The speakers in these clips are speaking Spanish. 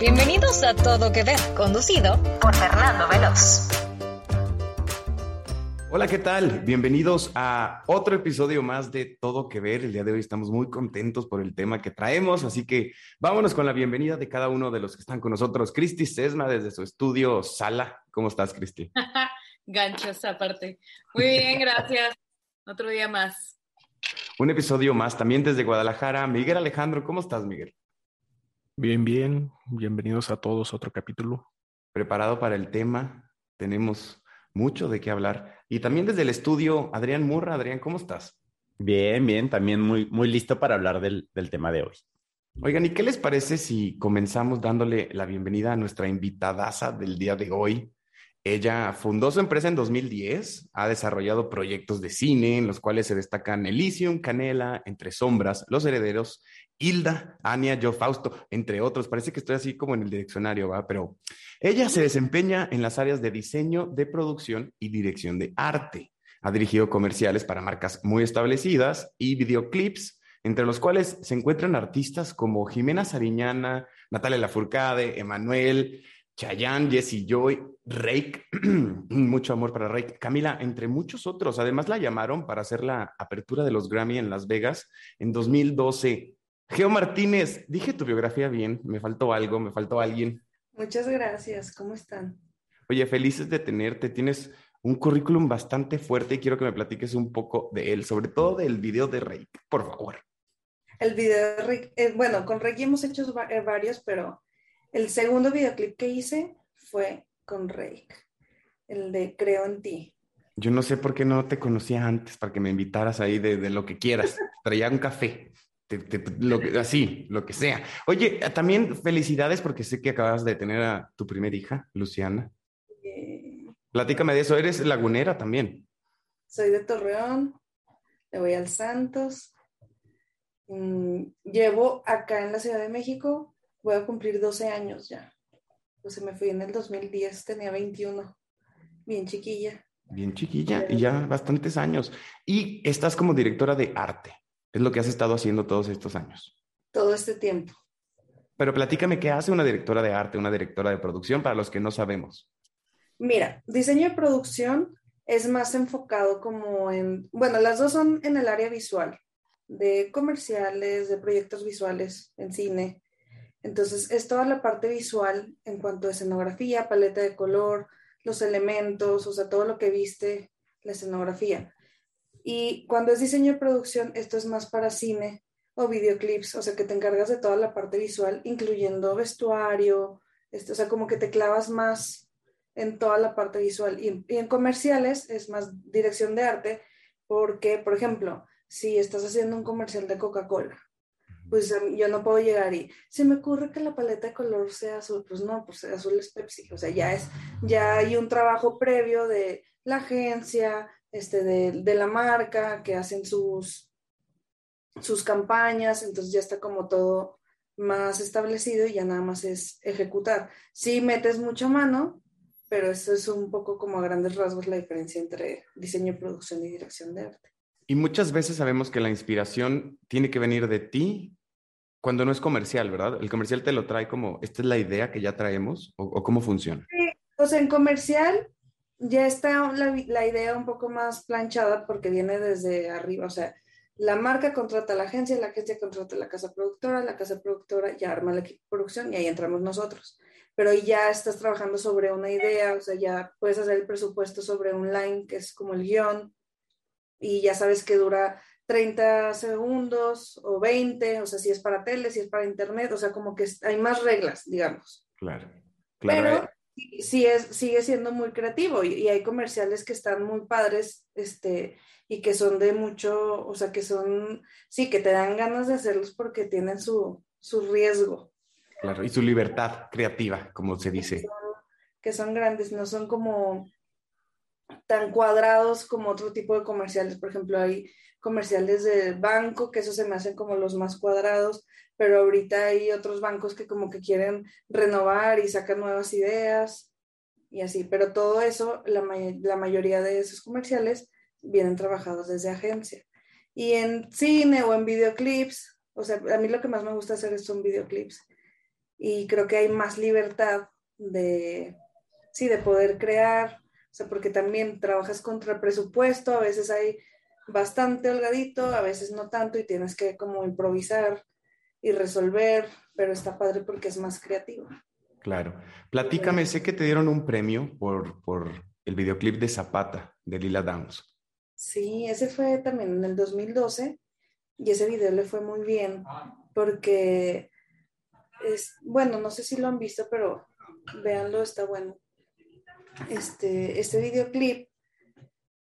Bienvenidos a Todo Que Ver, conducido por Fernando Veloz. Hola, ¿qué tal? Bienvenidos a otro episodio más de Todo Que Ver. El día de hoy estamos muy contentos por el tema que traemos, así que vámonos con la bienvenida de cada uno de los que están con nosotros. Cristi Sesma desde su estudio Sala. ¿Cómo estás, Cristi? Ganchos aparte. Muy bien, gracias. Otro día más. Un episodio más también desde Guadalajara. Miguel Alejandro, ¿cómo estás, Miguel? Bien, bien. Bienvenidos a todos a otro capítulo. Preparado para el tema. Tenemos mucho de qué hablar. Y también desde el estudio, Adrián Murra. Adrián, ¿cómo estás? Bien, bien. También muy, muy listo para hablar del, del tema de hoy. Oigan, ¿y qué les parece si comenzamos dándole la bienvenida a nuestra invitadaza del día de hoy? Ella fundó su empresa en 2010, ha desarrollado proyectos de cine en los cuales se destacan Elysium, Canela, Entre Sombras, Los Herederos, Hilda, Ania, Yo Fausto, entre otros. Parece que estoy así como en el diccionario, ¿va? Pero ella se desempeña en las áreas de diseño, de producción y dirección de arte. Ha dirigido comerciales para marcas muy establecidas y videoclips, entre los cuales se encuentran artistas como Jimena Sariñana, Natalia Lafourcade, Emanuel, Chayanne, Jesse Joy, Rake, mucho amor para Rake, Camila, entre muchos otros. Además la llamaron para hacer la apertura de los Grammy en Las Vegas en 2012. Geo Martínez, dije tu biografía bien, me faltó algo, me faltó alguien. Muchas gracias, ¿cómo están? Oye, felices de tenerte, tienes un currículum bastante fuerte y quiero que me platiques un poco de él, sobre todo del video de Rake, por favor. El video de Rake, eh, bueno, con Rake hemos hecho eh, varios, pero el segundo videoclip que hice fue con Rake, el de Creo en ti. Yo no sé por qué no te conocía antes para que me invitaras ahí de, de lo que quieras. Traía un café, te, te, lo que, así, lo que sea. Oye, también felicidades porque sé que acabas de tener a tu primera hija, Luciana. Eh, Platícame de eso, eres lagunera también. soy de Torreón, le voy al Santos. Mm, llevo acá en la Ciudad de México, voy a cumplir 12 años ya. Pues se me fui en el 2010, tenía 21, bien chiquilla. Bien chiquilla y ya bastantes años. Y estás como directora de arte. Es lo que has estado haciendo todos estos años. Todo este tiempo. Pero platícame qué hace una directora de arte, una directora de producción para los que no sabemos. Mira, diseño de producción es más enfocado como en, bueno, las dos son en el área visual, de comerciales, de proyectos visuales en cine. Entonces, es toda la parte visual en cuanto a escenografía, paleta de color, los elementos, o sea, todo lo que viste la escenografía. Y cuando es diseño de producción, esto es más para cine o videoclips, o sea, que te encargas de toda la parte visual, incluyendo vestuario, esto, o sea, como que te clavas más en toda la parte visual. Y en, y en comerciales es más dirección de arte, porque, por ejemplo, si estás haciendo un comercial de Coca-Cola, pues um, yo no puedo llegar y se me ocurre que la paleta de color sea azul, pues no, pues azul es Pepsi, o sea, ya es, ya hay un trabajo previo de la agencia, este, de, de la marca, que hacen sus, sus campañas, entonces ya está como todo más establecido y ya nada más es ejecutar. Sí metes mucha mano, pero eso es un poco como a grandes rasgos la diferencia entre diseño, producción y dirección de arte. Y muchas veces sabemos que la inspiración tiene que venir de ti cuando no es comercial, ¿verdad? El comercial te lo trae como, esta es la idea que ya traemos o, o cómo funciona. Sí, o sea, en comercial ya está la, la, idea un poco más planchada porque viene desde arriba, o sea, la marca contrata a la agencia, la agencia contrata a la casa productora, la casa productora ya arma de producción y ahí entramos nosotros. Pero ya estás trabajando sobre una idea, o sea, ya puedes hacer el presupuesto sobre un line que es como el guion y ya sabes que dura 30 segundos o 20, o sea, si es para tele, si es para internet, o sea, como que hay más reglas, digamos. Claro, claro. Pero sí es, sigue siendo muy creativo y, y, hay comerciales que están muy padres, este, y que son de mucho, o sea, que son, sí, que te dan ganas de hacerlos porque tienen su, su riesgo. Claro, y su libertad creativa, como se dice. Que son, que son grandes, no son como tan cuadrados como otro tipo de comerciales. Por ejemplo, hay comerciales de banco, que eso se me hacen como los más cuadrados, pero ahorita hay otros bancos que como que quieren renovar y sacan nuevas ideas y así. Pero todo eso, la, la mayoría de esos comerciales vienen trabajados desde agencia. Y en cine o en videoclips, o sea, a mí lo que más me gusta hacer son videoclips. y creo que hay más libertad de, sí, de poder crear, o sea, porque también trabajas contra presupuesto, a veces hay bastante holgadito, a veces no tanto y tienes que como improvisar y resolver, pero está padre porque es más creativo. Claro. Platícame, sé que te dieron un premio por, por el videoclip de Zapata, de Lila Downs. Sí, ese fue también en el 2012 y ese video le fue muy bien porque es, bueno, no sé si lo han visto, pero véanlo, está bueno. Este, este videoclip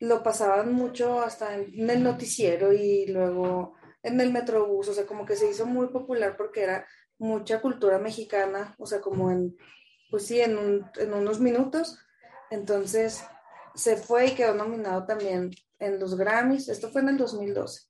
lo pasaban mucho hasta en el noticiero y luego en el Metrobús, o sea, como que se hizo muy popular porque era mucha cultura mexicana, o sea, como en, pues sí, en, en unos minutos. Entonces se fue y quedó nominado también en los Grammys. Esto fue en el 2012.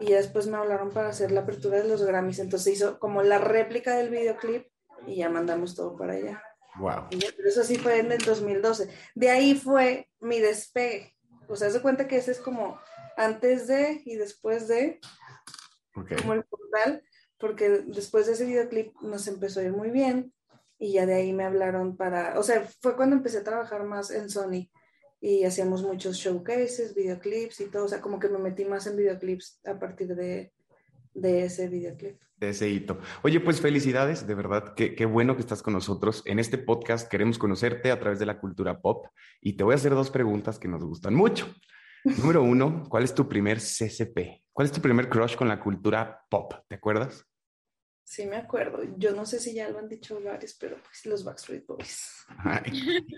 Y ya después me hablaron para hacer la apertura de los Grammys. Entonces hizo como la réplica del videoclip y ya mandamos todo para allá. Wow. pero eso sí fue en el 2012. De ahí fue mi despegue. O sea, se cuenta que ese es como antes de y después de, como el portal, porque después de ese videoclip nos empezó a ir muy bien y ya de ahí me hablaron para, o sea, fue cuando empecé a trabajar más en Sony y hacíamos muchos showcases, videoclips y todo, o sea, como que me metí más en videoclips a partir de, de ese videoclip. Ese hito. Oye, pues felicidades, de verdad, qué, qué bueno que estás con nosotros. En este podcast queremos conocerte a través de la cultura pop y te voy a hacer dos preguntas que nos gustan mucho. Número uno, ¿cuál es tu primer CCP? ¿Cuál es tu primer crush con la cultura pop? ¿Te acuerdas? Sí, me acuerdo. Yo no sé si ya lo han dicho varios, pero pues los Backstreet Boys.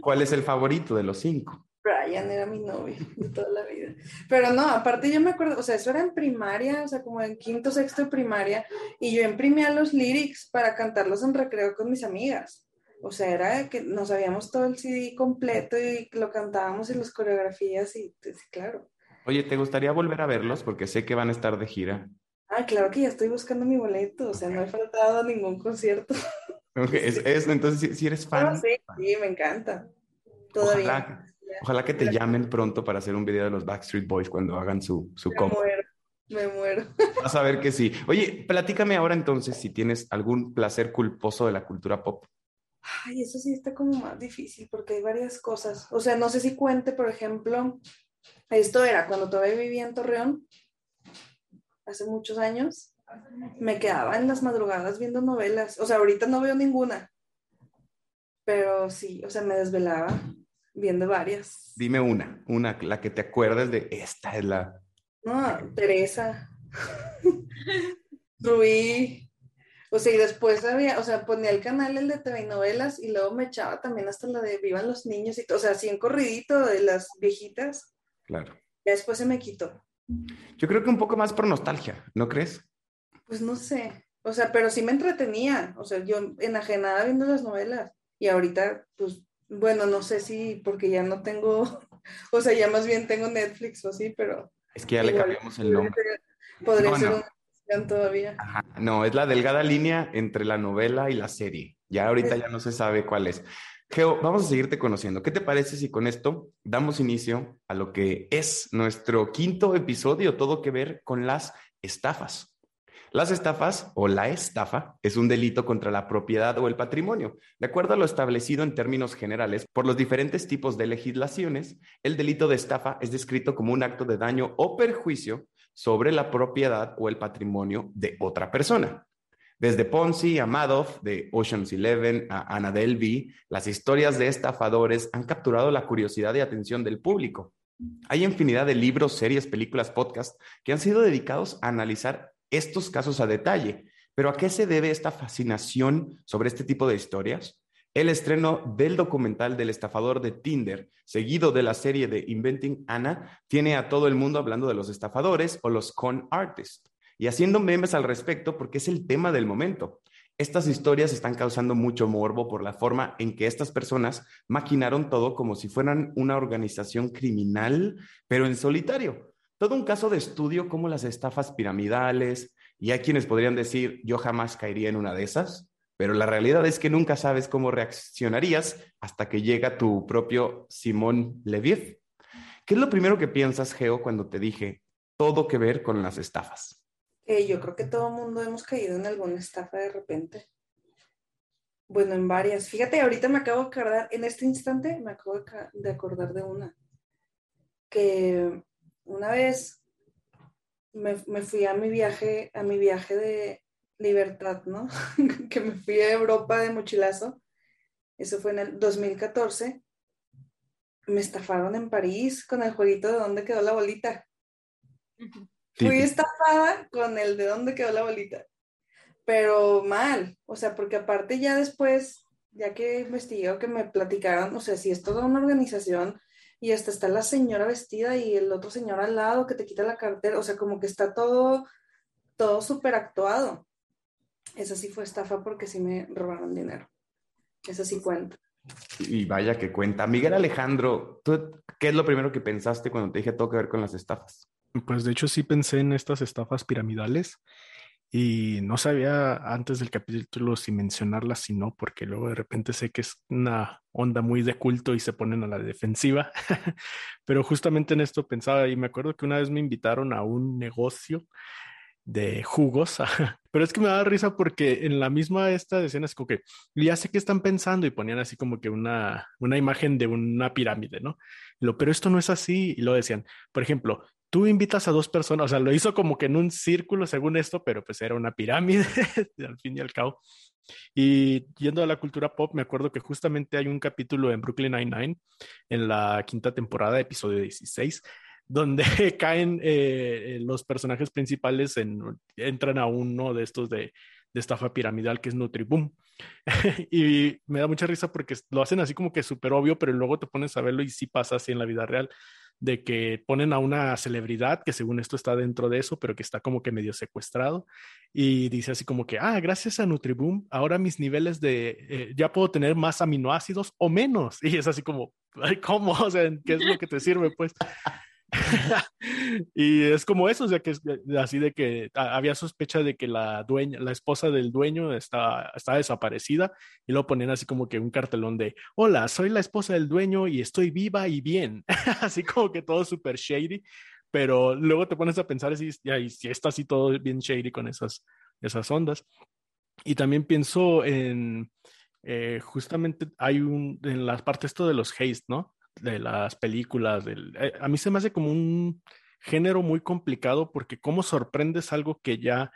¿Cuál es el favorito de los cinco? Brian era mi novio de toda la vida. Pero no, aparte yo me acuerdo, o sea, eso era en primaria, o sea, como en quinto, sexto de primaria, y yo imprimía los lyrics para cantarlos en recreo con mis amigas. O sea, era que nos sabíamos todo el CD completo y lo cantábamos en las coreografías y pues, claro. Oye, ¿te gustaría volver a verlos? Porque sé que van a estar de gira. Ah, claro que ya estoy buscando mi boleto, o sea, no he faltado a ningún concierto. Okay, es, entonces, si, eres fan. sí, sí, me encanta. Todavía. Ojalá que te llamen pronto para hacer un video de los Backstreet Boys cuando hagan su, su Me muero, me muero. Vas a ver que sí. Oye, platícame ahora entonces si tienes algún placer culposo de la cultura pop. Ay, eso sí está como más difícil porque hay varias cosas. O sea, no sé si cuente, por ejemplo, esto era cuando todavía vivía en Torreón, hace muchos años, me quedaba en las madrugadas viendo novelas. O sea, ahorita no veo ninguna, pero sí, o sea, me desvelaba viendo varias. Dime una, una, la que te acuerdas de esta es la. No, Teresa. Rubí. O sea, y después había, o sea, ponía el canal el de TV novelas y luego me echaba también hasta la de Vivan los niños y todo, o sea, así en corridito de las viejitas. Claro. Y después se me quitó. Yo creo que un poco más por nostalgia, ¿no crees? Pues no sé. O sea, pero sí me entretenía. O sea, yo enajenada viendo las novelas. Y ahorita, pues bueno, no sé si porque ya no tengo, o sea, ya más bien tengo Netflix o así, pero... Es que ya le cambiamos el nombre. podría ser una todavía. No, es la delgada línea entre la novela y la serie. Ya ahorita ya no se sabe cuál es. Geo, vamos a seguirte conociendo. ¿Qué te parece si con esto damos inicio a lo que es nuestro quinto episodio, todo que ver con las estafas? Las estafas o la estafa es un delito contra la propiedad o el patrimonio. De acuerdo a lo establecido en términos generales por los diferentes tipos de legislaciones, el delito de estafa es descrito como un acto de daño o perjuicio sobre la propiedad o el patrimonio de otra persona. Desde Ponzi a Madoff, de Ocean's Eleven a Anna Delvey, las historias de estafadores han capturado la curiosidad y atención del público. Hay infinidad de libros, series, películas, podcasts que han sido dedicados a analizar estos casos a detalle. Pero ¿a qué se debe esta fascinación sobre este tipo de historias? El estreno del documental del estafador de Tinder, seguido de la serie de Inventing Anna, tiene a todo el mundo hablando de los estafadores o los con artists y haciendo memes al respecto porque es el tema del momento. Estas historias están causando mucho morbo por la forma en que estas personas maquinaron todo como si fueran una organización criminal, pero en solitario todo un caso de estudio como las estafas piramidales, y hay quienes podrían decir, yo jamás caería en una de esas, pero la realidad es que nunca sabes cómo reaccionarías hasta que llega tu propio Simón Leviev. ¿Qué es lo primero que piensas, Geo, cuando te dije todo que ver con las estafas? yo creo que todo el mundo hemos caído en alguna estafa de repente. Bueno, en varias. Fíjate, ahorita me acabo de acordar, en este instante me acabo de acordar de una. Que una vez me, me, fui a mi viaje, a mi viaje de libertad, ¿no? que me fui a Europa de mochilazo. Eso fue en el 2014. Me estafaron en París con el jueguito de dónde quedó la bolita. Fui estafada con el de dónde quedó la bolita pero mal, o sea, porque aparte ya después, ya que investigué o que me platicaron, o sea, si es toda una organización y hasta está la señora vestida y el otro señor al lado que te quita la cartera, o sea, como que está todo, todo súper actuado. Esa sí fue estafa porque sí me robaron dinero. Esa sí cuenta. Y vaya que cuenta. Miguel Alejandro, ¿tú qué es lo primero que pensaste cuando te dije todo que ver con las estafas? Pues de hecho sí pensé en estas estafas piramidales y no sabía antes del capítulo si mencionarlas, si no, porque luego de repente sé que es una onda muy de culto y se ponen a la defensiva. Pero justamente en esto pensaba y me acuerdo que una vez me invitaron a un negocio de jugos, pero es que me daba risa porque en la misma esta escena es como que ya sé qué están pensando y ponían así como que una, una imagen de una pirámide, ¿no? Lo, pero esto no es así y lo decían, por ejemplo, tú invitas a dos personas, o sea, lo hizo como que en un círculo según esto, pero pues era una pirámide al fin y al cabo. Y yendo a la cultura pop, me acuerdo que justamente hay un capítulo en Brooklyn Nine-Nine, en la quinta temporada, episodio 16, donde caen eh, los personajes principales, en, entran a uno de estos de, de estafa piramidal que es Nutriboom. y me da mucha risa porque lo hacen así como que súper obvio, pero luego te pones a verlo y sí pasa así en la vida real de que ponen a una celebridad que según esto está dentro de eso, pero que está como que medio secuestrado y dice así como que, ah, gracias a Nutriboom, ahora mis niveles de, eh, ya puedo tener más aminoácidos o menos. Y es así como, ¿cómo? O sea, ¿qué es lo que te sirve? Pues y es como eso, o sea, que así de que había sospecha de que la dueña, la esposa del dueño está, está desaparecida y lo ponen así como que un cartelón de, hola, soy la esposa del dueño y estoy viva y bien, así como que todo súper shady, pero luego te pones a pensar y, y si está así todo bien shady con esas, esas ondas. Y también pienso en, eh, justamente hay un, en las partes esto de los haste, ¿no? De las películas. Del, eh, a mí se me hace como un género muy complicado porque cómo sorprendes algo que ya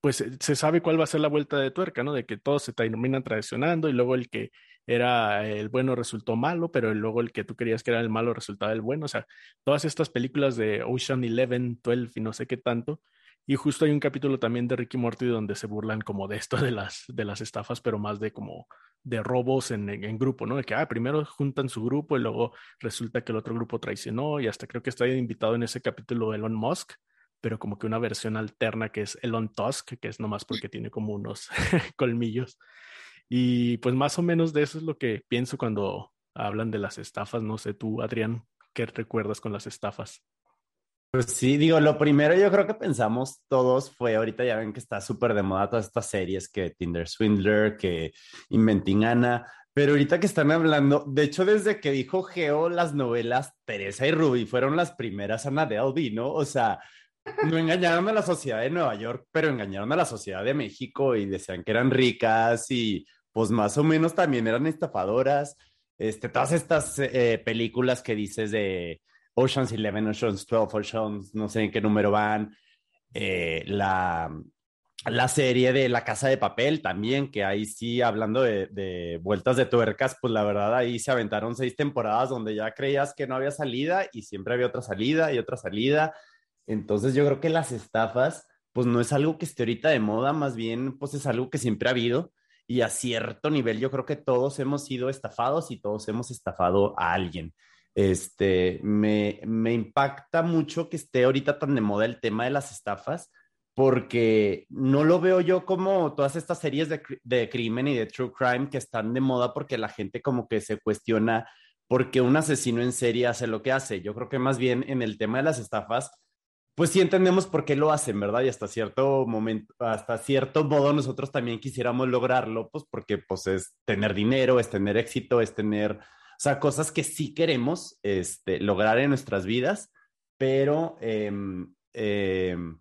pues se sabe cuál va a ser la vuelta de tuerca, ¿no? De que todos se terminan traicionando y luego el que era el bueno resultó malo, pero luego el que tú querías que era el malo resultaba el bueno. O sea, todas estas películas de Ocean Eleven, 12 y no sé qué tanto. Y justo hay un capítulo también de Ricky Morty donde se burlan como de esto de las, de las estafas, pero más de como de robos en, en, grupo, ¿no? De que, ah, primero juntan su grupo y luego resulta que el otro grupo traicionó y hasta creo que está invitado en ese capítulo Elon Musk, pero como que una versión alterna que es Elon Tusk, que es nomás porque tiene como unos colmillos. Y pues más o menos de eso es lo que pienso cuando hablan de las estafas. No sé tú, Adrián, ¿qué recuerdas con las estafas? Pues sí, digo, lo primero yo creo que pensamos todos fue, ahorita ya ven que está súper de moda todas estas series que Tinder Swindler, que Inventing Anna, pero ahorita que están hablando, de hecho desde que dijo Geo las novelas, Teresa y Ruby fueron las primeras Ana de Albi, ¿no? O sea, no engañaron a la sociedad de Nueva York, pero engañaron a la sociedad de México y decían que eran ricas y pues más o menos también eran estafadoras. Este, todas estas eh, películas que dices de Oceans 11, Oceans 12, Oceans, no sé en qué número van. Eh, la, la serie de La Casa de Papel también, que ahí sí, hablando de, de, vueltas de tuercas, pues la verdad ahí se aventaron seis temporadas donde ya creías que no había salida y siempre había otra salida y otra salida. Entonces yo creo que las estafas, pues no es algo que esté ahorita de moda, más bien pues es algo que siempre ha habido y a cierto nivel yo creo que todos hemos sido estafados y todos hemos estafado a alguien. Este, me, me impacta mucho que esté ahorita tan de moda el tema de las estafas, porque no lo veo yo como todas estas series de, de, crimen y de true crime que están de moda porque la gente como que se cuestiona porque un asesino en serie hace lo que hace. Yo creo que más bien en el tema de las estafas, pues sí entendemos por qué lo hacen, ¿verdad? Y hasta cierto momento, hasta cierto modo nosotros también quisiéramos lograrlo, pues porque pues es tener dinero, es tener éxito, es tener sea, cosas que sí queremos este, lograr en nuestras vidas, pero em, em,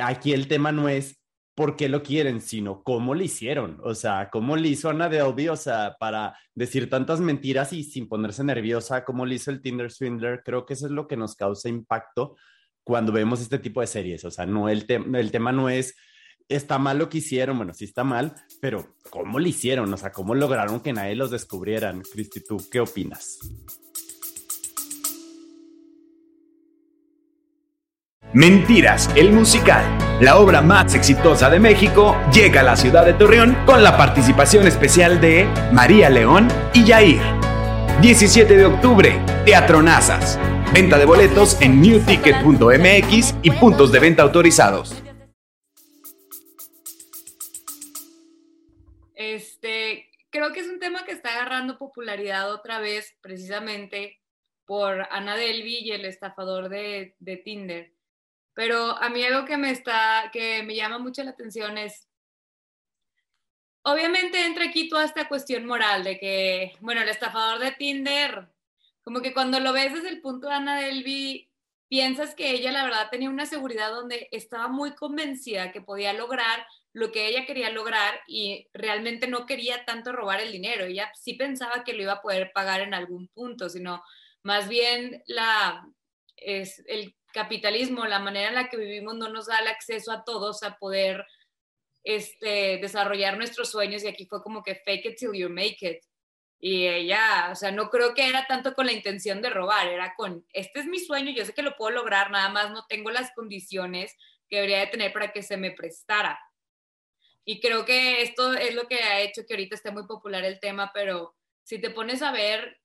aquí el tema no es por qué lo quieren, sino cómo lo hicieron. O sea, cómo le hizo Ana Delvey, o sea, para decir tantas mentiras y sin ponerse nerviosa, cómo le hizo el Tinder Swindler. Creo que eso es lo que nos causa impacto cuando vemos este tipo de series. O sea, no el, el tema no es está mal lo que hicieron, bueno, sí está mal, pero ¿cómo lo hicieron? O sea, ¿cómo lograron que nadie los descubrieran? Cristi, ¿tú qué opinas? Mentiras, el musical, la obra más exitosa de México, llega a la ciudad de Torreón con la participación especial de María León y Yair. 17 de octubre, Teatro Nazas. Venta de boletos en newticket.mx y puntos de venta autorizados. Este, creo que es un tema que está agarrando popularidad otra vez precisamente por Ana Delvi y el estafador de, de Tinder. Pero a mí algo que me está, que me llama mucho la atención es, obviamente entra aquí toda esta cuestión moral de que, bueno, el estafador de Tinder, como que cuando lo ves desde el punto de Ana Delvi, piensas que ella la verdad tenía una seguridad donde estaba muy convencida que podía lograr lo que ella quería lograr y realmente no quería tanto robar el dinero. Ella sí pensaba que lo iba a poder pagar en algún punto, sino más bien la, es el capitalismo, la manera en la que vivimos no nos da el acceso a todos a poder este, desarrollar nuestros sueños y aquí fue como que fake it till you make it. Y ella, o sea, no creo que era tanto con la intención de robar, era con, este es mi sueño, yo sé que lo puedo lograr, nada más no tengo las condiciones que debería de tener para que se me prestara. Y creo que esto es lo que ha hecho que ahorita esté muy popular el tema, pero si te pones a ver,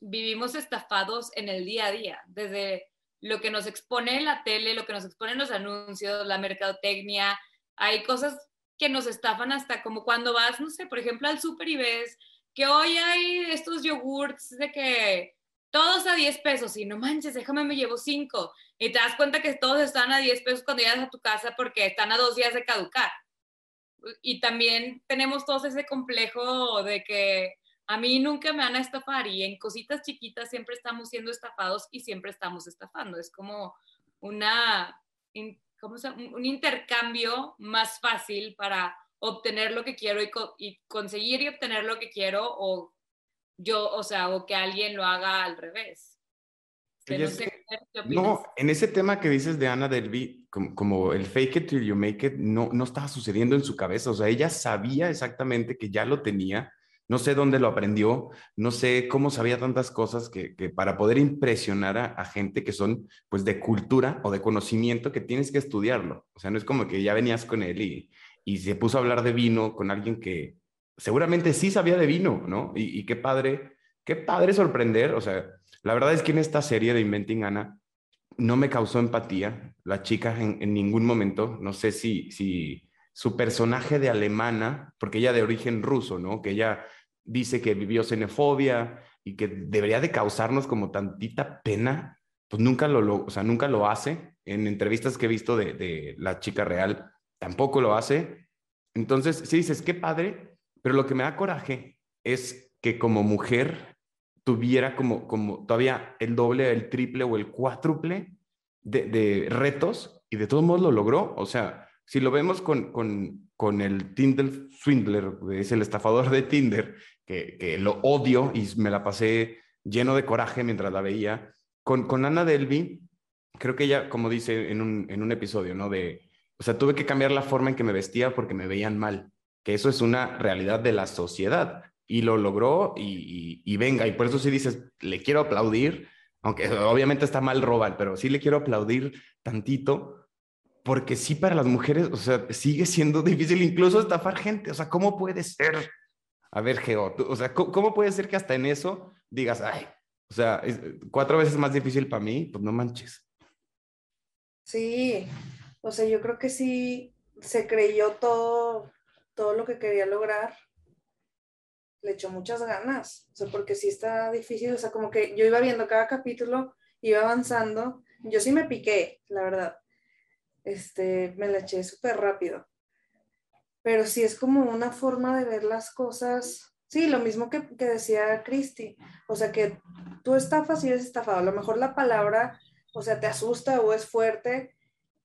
vivimos estafados en el día a día, desde lo que nos expone la tele, lo que nos exponen los anuncios, la mercadotecnia, hay cosas que nos estafan hasta como cuando vas, no sé, por ejemplo, al súper y ves que hoy hay estos yogurts de que todos a 10 pesos y no manches, déjame me llevo 5 y te das cuenta que todos están a 10 pesos cuando llegas a tu casa porque están a dos días de caducar. Y también tenemos todos ese complejo de que a mí nunca me van a estafar y en cositas chiquitas siempre estamos siendo estafados y siempre estamos estafando. Es como una, ¿cómo se un intercambio más fácil para obtener lo que quiero y, conseguir y obtener lo que quiero o yo, o sea, o que alguien lo haga al revés. No, en ese tema que dices de Ana Delby, como, como, el fake it till you make it, no, no estaba sucediendo en su cabeza. O sea, ella sabía exactamente que ya lo tenía no sé dónde lo aprendió, no sé cómo sabía tantas cosas que, para poder impresionar a, gente que son pues de cultura o de conocimiento que tienes que estudiarlo. O sea, no es como que ya venías con él y, y se puso a hablar de vino con alguien que seguramente sí sabía de vino, ¿no? Y, qué padre, qué padre sorprender. O sea, la verdad es que en esta serie de Inventing Anna no me causó empatía la chica en, en ningún momento. No sé si, si su personaje de alemana, porque ella de origen ruso, ¿no? Que ella dice que vivió xenofobia y que debería de causarnos como tantita pena, pues nunca lo, o sea, nunca lo hace. En entrevistas que he visto de, la chica real, tampoco lo hace. Entonces, sí dices, qué padre, pero lo que me da coraje es que como mujer tuviera como, como todavía el doble, el triple o el cuádruple de, de retos y de todos modos lo logró. O sea, si lo vemos con, con, con el Tinder Swindler, es el estafador de Tinder, que, lo odio y me la pasé lleno de coraje mientras la veía. Con, con Ana Delby, creo que ella, como dice en un, en un episodio, ¿no? De, o sea, tuve que cambiar la forma en que me vestía porque me veían mal, que eso es una realidad de la sociedad y lo logró y, venga, y por eso sí dices, le quiero aplaudir, aunque obviamente está mal robar, pero sí le quiero aplaudir tantito, porque sí para las mujeres, o sea, sigue siendo difícil incluso estafar gente, o sea, ¿cómo puede ser? A ver, Geo, o sea, ¿cómo, puede ser que hasta en eso digas, ay, o sea, cuatro veces más difícil para mí? Pues no manches. Sí, o sea, yo creo que sí se creyó todo, todo lo que quería lograr. Le echó muchas ganas, o sea, porque sí está difícil, o sea, como que yo iba viendo cada capítulo, iba avanzando, yo sí me piqué, la verdad. Este, me la eché súper rápido pero sí es como una forma de ver las cosas. Sí, lo mismo que, decía Cristi, o sea que tú estafas y eres estafado. A lo mejor la palabra, o sea, te asusta o es fuerte,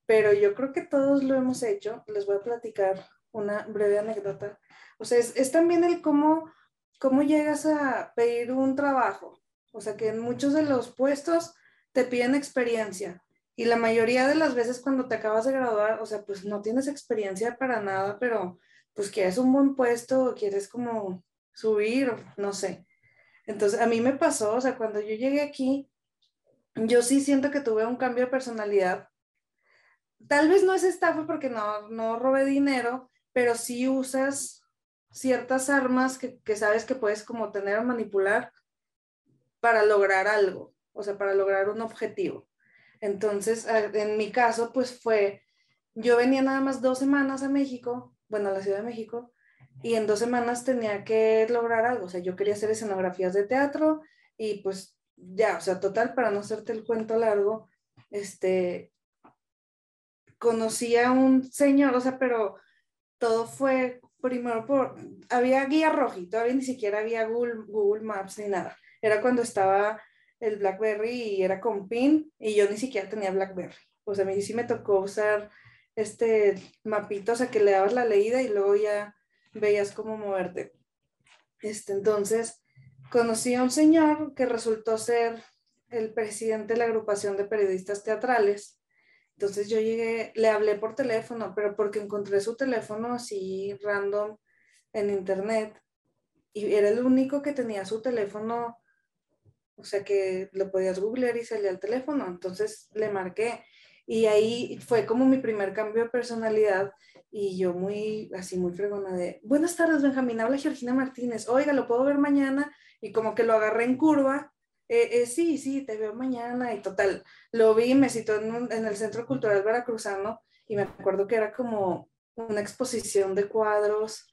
pero yo creo que todos lo hemos hecho. Les voy a platicar una breve anécdota. O sea, es, es también el cómo, cómo llegas a pedir un trabajo. O sea, que en muchos de los puestos te piden experiencia. Y la mayoría de las veces cuando te acabas de graduar, o sea, pues no tienes experiencia para nada, pero pues quieres un buen puesto o quieres como subir, no sé. Entonces, a mí me pasó, o sea, cuando yo llegué aquí, yo sí siento que tuve un cambio de personalidad. Tal vez no es estafa porque no, no robé dinero, pero sí usas ciertas armas que, que sabes que puedes como tener o manipular para lograr algo, o sea, para lograr un objetivo. Entonces, en mi caso, pues fue, yo venía nada más dos semanas a México, bueno, a la Ciudad de México, y en dos semanas tenía que lograr algo, o sea, yo quería hacer escenografías de teatro y pues ya, o sea, total, para no hacerte el cuento largo, este, conocí a un señor, o sea, pero todo fue primero por, había guía roja todavía ni siquiera había Google, Google Maps ni nada. Era cuando estaba el BlackBerry y era con PIN y yo ni siquiera tenía BlackBerry. O sea, a mí sí me tocó usar este mapito, o sea, que le dabas la leída y luego ya veías cómo moverte. Este, entonces, conocí a un señor que resultó ser el presidente de la agrupación de periodistas teatrales. Entonces yo llegué, le hablé por teléfono, pero porque encontré su teléfono así random en internet y era el único que tenía su teléfono, o sea que lo podías googlear y salía el teléfono. Entonces le marqué y ahí fue como mi primer cambio de personalidad y yo muy, así muy fregona de, buenas tardes Benjamín, habla Georgina Martínez, oiga, ¿lo puedo ver mañana? Y como que lo agarré en curva, eh, eh, sí, sí, te veo mañana y total, lo vi, me citó en, en, el Centro Cultural Veracruzano y me acuerdo que era como una exposición de cuadros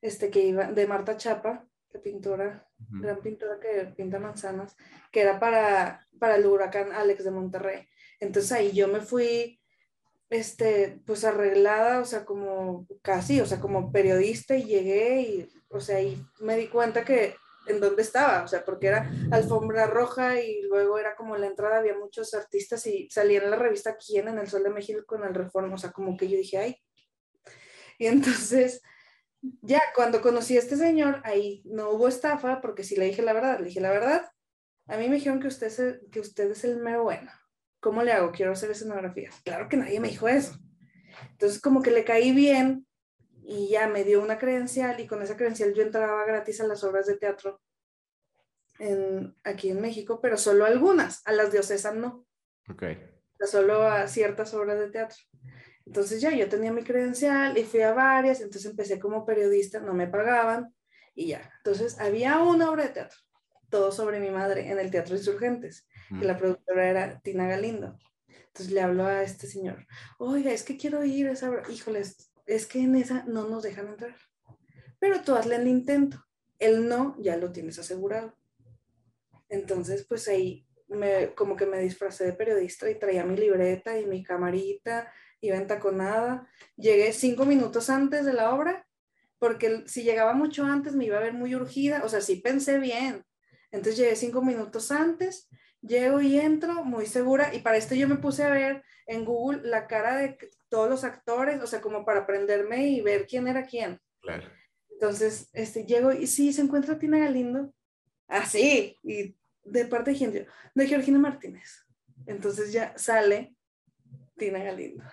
este, que iba, de Marta Chapa, que pintora, uh -huh. gran pintora que pinta manzanas, que era para, para el huracán Alex de Monterrey. Entonces ahí yo me fui este, pues arreglada, o sea, como casi, o sea, como periodista y llegué y, o sea, y me di cuenta que en dónde estaba, o sea, porque era alfombra roja y luego era como la entrada, había muchos artistas y salía en la revista Quién en el Sol de México con el Reforma, o sea, como que yo dije, ay. Y entonces, ya cuando conocí a este señor, ahí no hubo estafa, porque si le dije la verdad, le dije la verdad, a mí me dijeron que usted es, que usted es el mero bueno. ¿Cómo le hago? Quiero hacer escenografías. Claro que nadie me dijo eso. Entonces, como que le caí bien y ya me dio una credencial y con esa credencial yo entraba gratis a las obras de teatro en, aquí en México, pero solo algunas, a las diocesas no. Ok. Solo a ciertas obras de teatro. Entonces ya yo tenía mi credencial y fui a varias, entonces empecé como periodista, no me pagaban y ya. Entonces había una obra de teatro, todo sobre mi madre en el Teatro Insurgentes que la productora era Tina Galindo. Entonces le habló a este señor, oiga, es que quiero ir a esa, híjoles, es que en esa no nos dejan entrar. Pero tú hazle el intento. El no ya lo tienes asegurado. Entonces, pues ahí me, como que me disfracé de periodista y traía mi libreta y mi camarita, iba entaconada. Llegué cinco minutos antes de la obra, porque si llegaba mucho antes me iba a ver muy urgida. O sea, sí pensé bien. Entonces llegué cinco minutos antes Llego y entro muy segura y para esto yo me puse a ver en Google la cara de todos los actores, o sea, como para aprenderme y ver quién era quién. Claro. Entonces, este, llego y sí, se encuentra Tina Galindo. Así, y de parte de de Georgina Martínez. Entonces ya sale Tina Galindo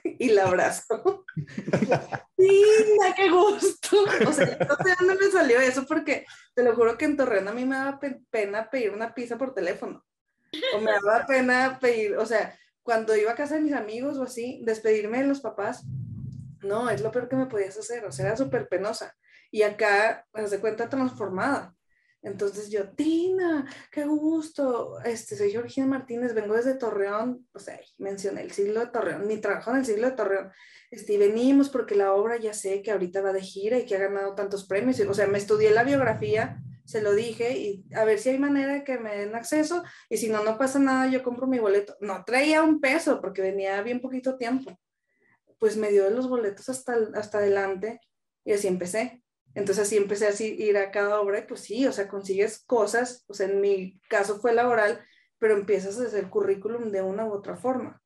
y la abrazo. ¡Tina, qué gusto! O sea, no sé dónde me salió eso porque te lo juro que en Torreón a mí me daba pena pedir una pizza por teléfono. O me daba pena pedir, o sea, cuando iba a casa de mis amigos o así, despedirme de los papás, no, es lo peor que me podías hacer, o sea, era súper penosa. Y acá, me de cuenta, transformada. Entonces yo, Tina, qué gusto, este, soy Georgina Martínez, vengo desde Torreón, o sea, mencioné el siglo de Torreón, mi trabajo en el siglo de Torreón, este, y venimos porque la obra ya sé que ahorita va de gira y que ha ganado tantos premios, o sea, me estudié la biografía, se lo dije, y a ver si hay manera de que me den acceso, y si no, no pasa nada, yo compro mi boleto. No traía un peso porque venía bien poquito tiempo, pues me dio los boletos hasta, hasta adelante, y así empecé. Entonces así empecé a ir a cada obra y pues sí, o sea, consigues cosas, o sea, en mi caso fue laboral, pero empiezas a hacer currículum de una u otra forma.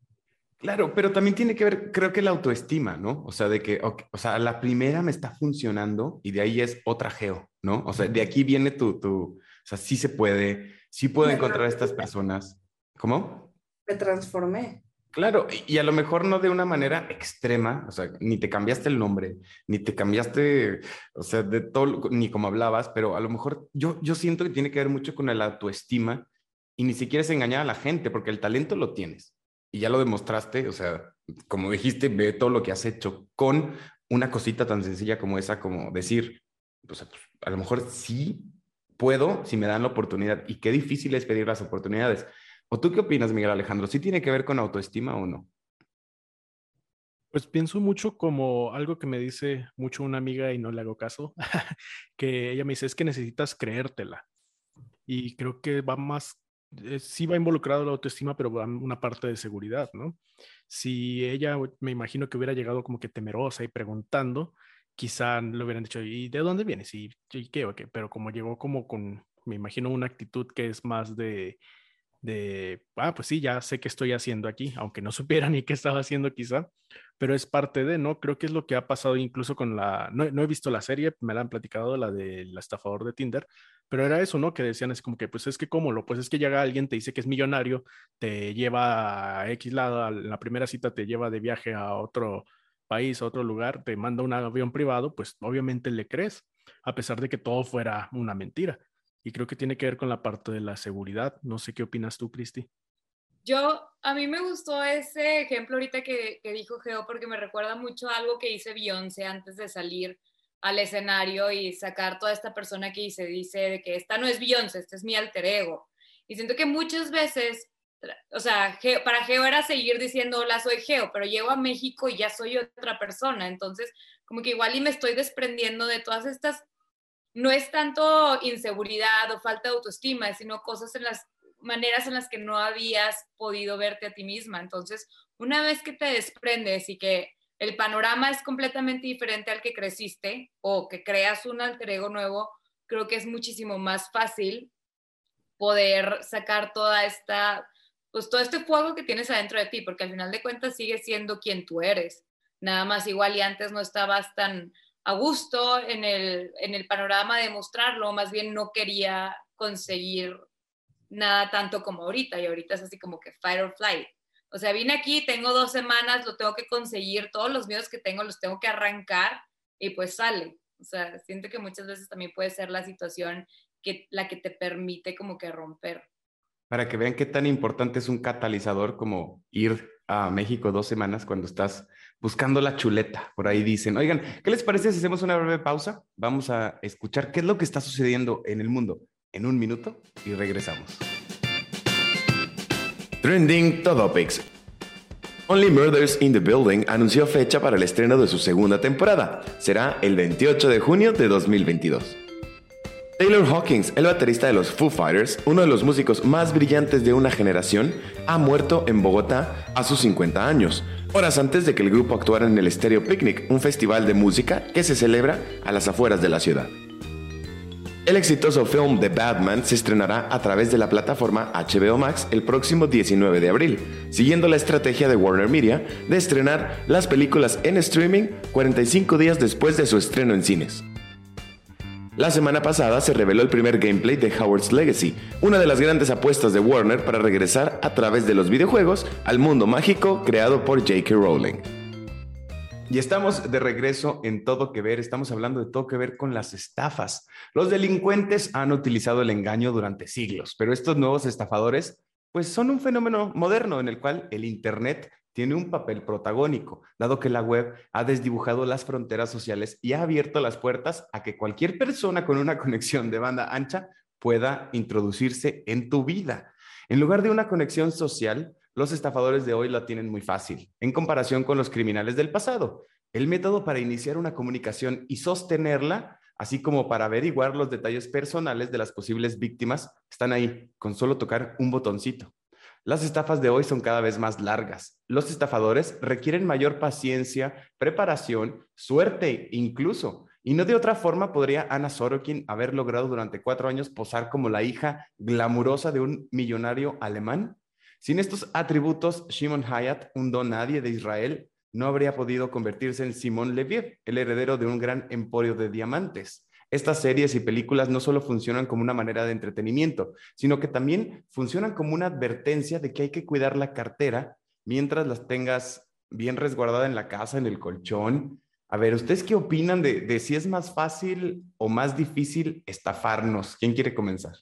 Claro, pero también tiene que ver, creo que la autoestima, ¿no? O sea, de que, o sea, la primera me está funcionando y de ahí es otra geo, ¿no? O sea, de aquí viene tu, tu o sea, sí se puede, sí puedo encontrar a estas personas. ¿Cómo? Me transformé. Claro, y a lo mejor no de una manera extrema, o sea, ni te cambiaste el nombre, ni te cambiaste, o sea, de todo, ni como hablabas, pero a lo mejor yo, yo siento que tiene que ver mucho con la autoestima y ni siquiera es engañar a la gente, porque el talento lo tienes y ya lo demostraste, o sea, como dijiste, ve todo lo que has hecho con una cosita tan sencilla como esa, como decir, pues, a lo mejor sí puedo si me dan la oportunidad y qué difícil es pedir las oportunidades. ¿O tú qué opinas, Miguel Alejandro? ¿Sí tiene que ver con autoestima o no? Pues pienso mucho como algo que me dice mucho una amiga y no le hago caso, que ella me dice, es que necesitas creértela. Y creo que va más eh, sí va involucrado la autoestima, pero va una parte de seguridad, ¿no? Si ella, me imagino que hubiera llegado como que temerosa y preguntando, quizá le hubieran dicho, ¿y de dónde vienes? ¿Y, y qué? qué? Pero como llegó como con, me imagino, una actitud que es más de, de, ah, pues sí, ya sé qué estoy haciendo aquí, aunque no supiera ni qué estaba haciendo quizá, pero es parte de, ¿no? Creo que es lo que ha pasado incluso con la, no, no he visto la serie, me la han platicado, la del estafador de Tinder, pero era eso, ¿no? Que decían es como que, pues es que cómo lo, pues es que llega alguien, te dice que es millonario, te lleva a X lado, en la primera cita te lleva de viaje a otro país, a otro lugar, te manda un avión privado, pues obviamente le crees, a pesar de que todo fuera una mentira. Y creo que tiene que ver con la parte de la seguridad. No sé qué opinas tú, Cristi. Yo, a mí me gustó ese ejemplo ahorita que, que dijo Geo porque me recuerda mucho a algo que hice Beyoncé antes de salir al escenario y sacar toda esta persona que dice, dice de que esta no es Beyoncé, este es mi alter ego. Y siento que muchas veces, o sea, para Geo era seguir diciendo, hola, soy Geo, pero llego a México y ya soy otra persona. Entonces, como que igual y me estoy desprendiendo de todas estas, no es tanto inseguridad o falta de autoestima, sino cosas en las maneras en las que no habías podido verte a ti misma. Entonces, una vez que te desprendes y que el panorama es completamente diferente al que creciste o que creas un alter ego nuevo, creo que es muchísimo más fácil poder sacar toda esta, pues todo este fuego que tienes adentro de ti, porque al final de cuentas sigues siendo quien tú eres. Nada más igual y antes no estabas tan a gusto en el, en el panorama de mostrarlo, más bien no quería conseguir nada tanto como ahorita y ahorita es así como que fire or flight. O sea, vine aquí, tengo dos semanas, lo tengo que conseguir, todos los miedos que tengo los tengo que arrancar y pues sale. O sea, siento que muchas veces también puede ser la situación que la que te permite como que romper. Para que vean qué tan importante es un catalizador como ir a México dos semanas cuando estás buscando la chuleta. Por ahí dicen, oigan, ¿qué les parece si hacemos una breve pausa? Vamos a escuchar qué es lo que está sucediendo en el mundo en un minuto y regresamos. Trending Topics. Only Murders in the Building anunció fecha para el estreno de su segunda temporada. Será el 28 de junio de 2022. Taylor Hawkins, el baterista de los Foo Fighters, uno de los músicos más brillantes de una generación, ha muerto en Bogotá a sus 50 años, horas antes de que el grupo actuara en el Stereo Picnic, un festival de música que se celebra a las afueras de la ciudad. El exitoso film The Batman se estrenará a través de la plataforma HBO Max el próximo 19 de abril, siguiendo la estrategia de Warner Media de estrenar las películas en streaming 45 días después de su estreno en cines. La semana pasada se reveló el primer gameplay de Howard's Legacy, una de las grandes apuestas de Warner para regresar a través de los videojuegos al mundo mágico creado por J.K. Rowling. Y estamos de regreso en Todo que Ver, estamos hablando de todo que ver con las estafas. Los delincuentes han utilizado el engaño durante siglos, pero estos nuevos estafadores pues son un fenómeno moderno en el cual el Internet tiene un papel protagónico, dado que la web ha desdibujado las fronteras sociales y ha abierto las puertas a que cualquier persona con una conexión de banda ancha pueda introducirse en tu vida. En lugar de una conexión social, los estafadores de hoy la tienen muy fácil, en comparación con los criminales del pasado. El método para iniciar una comunicación y sostenerla, así como para averiguar los detalles personales de las posibles víctimas, están ahí, con solo tocar un botoncito. Las estafas de hoy son cada vez más largas. Los estafadores requieren mayor paciencia, preparación, suerte incluso. Y no de otra forma podría Ana Sorokin haber logrado durante cuatro años posar como la hija glamurosa de un millonario alemán Sin estos atributos, Shimon Hayat, un don nadie de Israel, no habría podido convertirse en Simón Leviev, el heredero de un gran emporio de diamantes. Estas series y películas no solo funcionan como una manera de entretenimiento, sino que también funcionan como una advertencia de que hay que cuidar la cartera mientras las tengas bien resguardada en la casa, en el colchón. A ver, ¿ustedes qué opinan de, si es más fácil o más difícil estafarnos? ¿Quién quiere comenzar?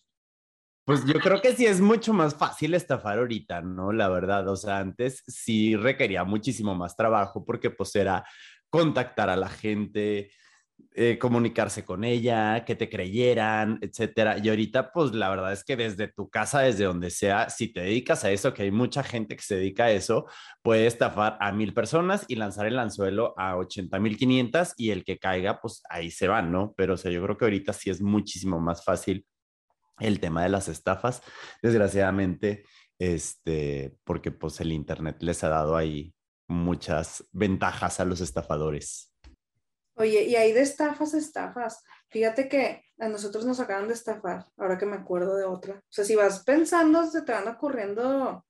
Pues yo creo que sí es mucho más fácil estafar ahorita, ¿no? La verdad, o sea, antes sí requería muchísimo más trabajo porque pues era contactar a la gente, eh, comunicarse con ella, que te creyeran, etcétera. Y ahorita, pues la verdad es que desde tu casa, desde donde sea, si te dedicas a eso, que hay mucha gente que se dedica a eso, puede estafar a mil personas y lanzar el anzuelo a 80 mil 500 y el que caiga, pues ahí se va, ¿no? Pero o sea, yo creo que ahorita sí es muchísimo más fácil el tema de las estafas, desgraciadamente, este, porque pues el Internet les ha dado ahí muchas ventajas a los estafadores. Oye, y hay de estafas, estafas. Fíjate que a nosotros nos acaban de estafar, ahora que me acuerdo de otra. O sea, si vas pensando, se te van ocurriendo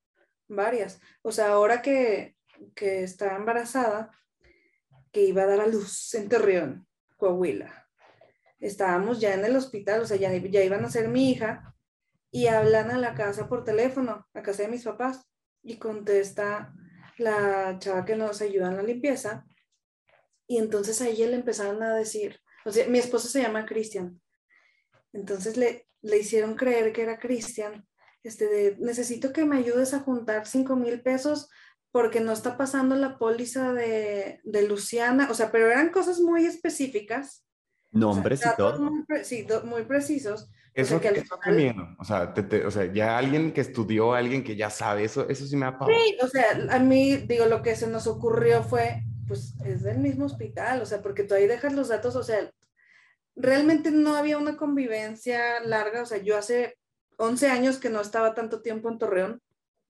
varias. O sea, ahora que, que está embarazada, que iba a dar a luz en Torreón, Coahuila estábamos ya en el hospital, o sea, ya, ya iban a ser mi hija, y hablan a la casa por teléfono, a casa de mis papás, y contesta la chava que nos ayuda en la limpieza, y entonces a ella le empezaron a decir, o sea, mi esposo se llama Cristian, entonces le, le hicieron creer que era Cristian, este de, necesito que me ayudes a juntar cinco mil pesos porque no está pasando la póliza de, de Luciana, o sea, pero eran cosas muy específicas Nombres y todo. Muy, sí, muy precisos. Eso, o sea, que eso final... miedo. O sea, te, te, o sea, ya alguien que estudió, alguien que ya sabe, eso, eso sí me ha. Sí, o sea, a mí, digo, lo que se nos ocurrió fue, pues es del mismo hospital, o sea, porque tú ahí dejas los datos, o sea, realmente no había una convivencia larga, o sea, yo hace 11 años que no estaba tanto tiempo en Torreón,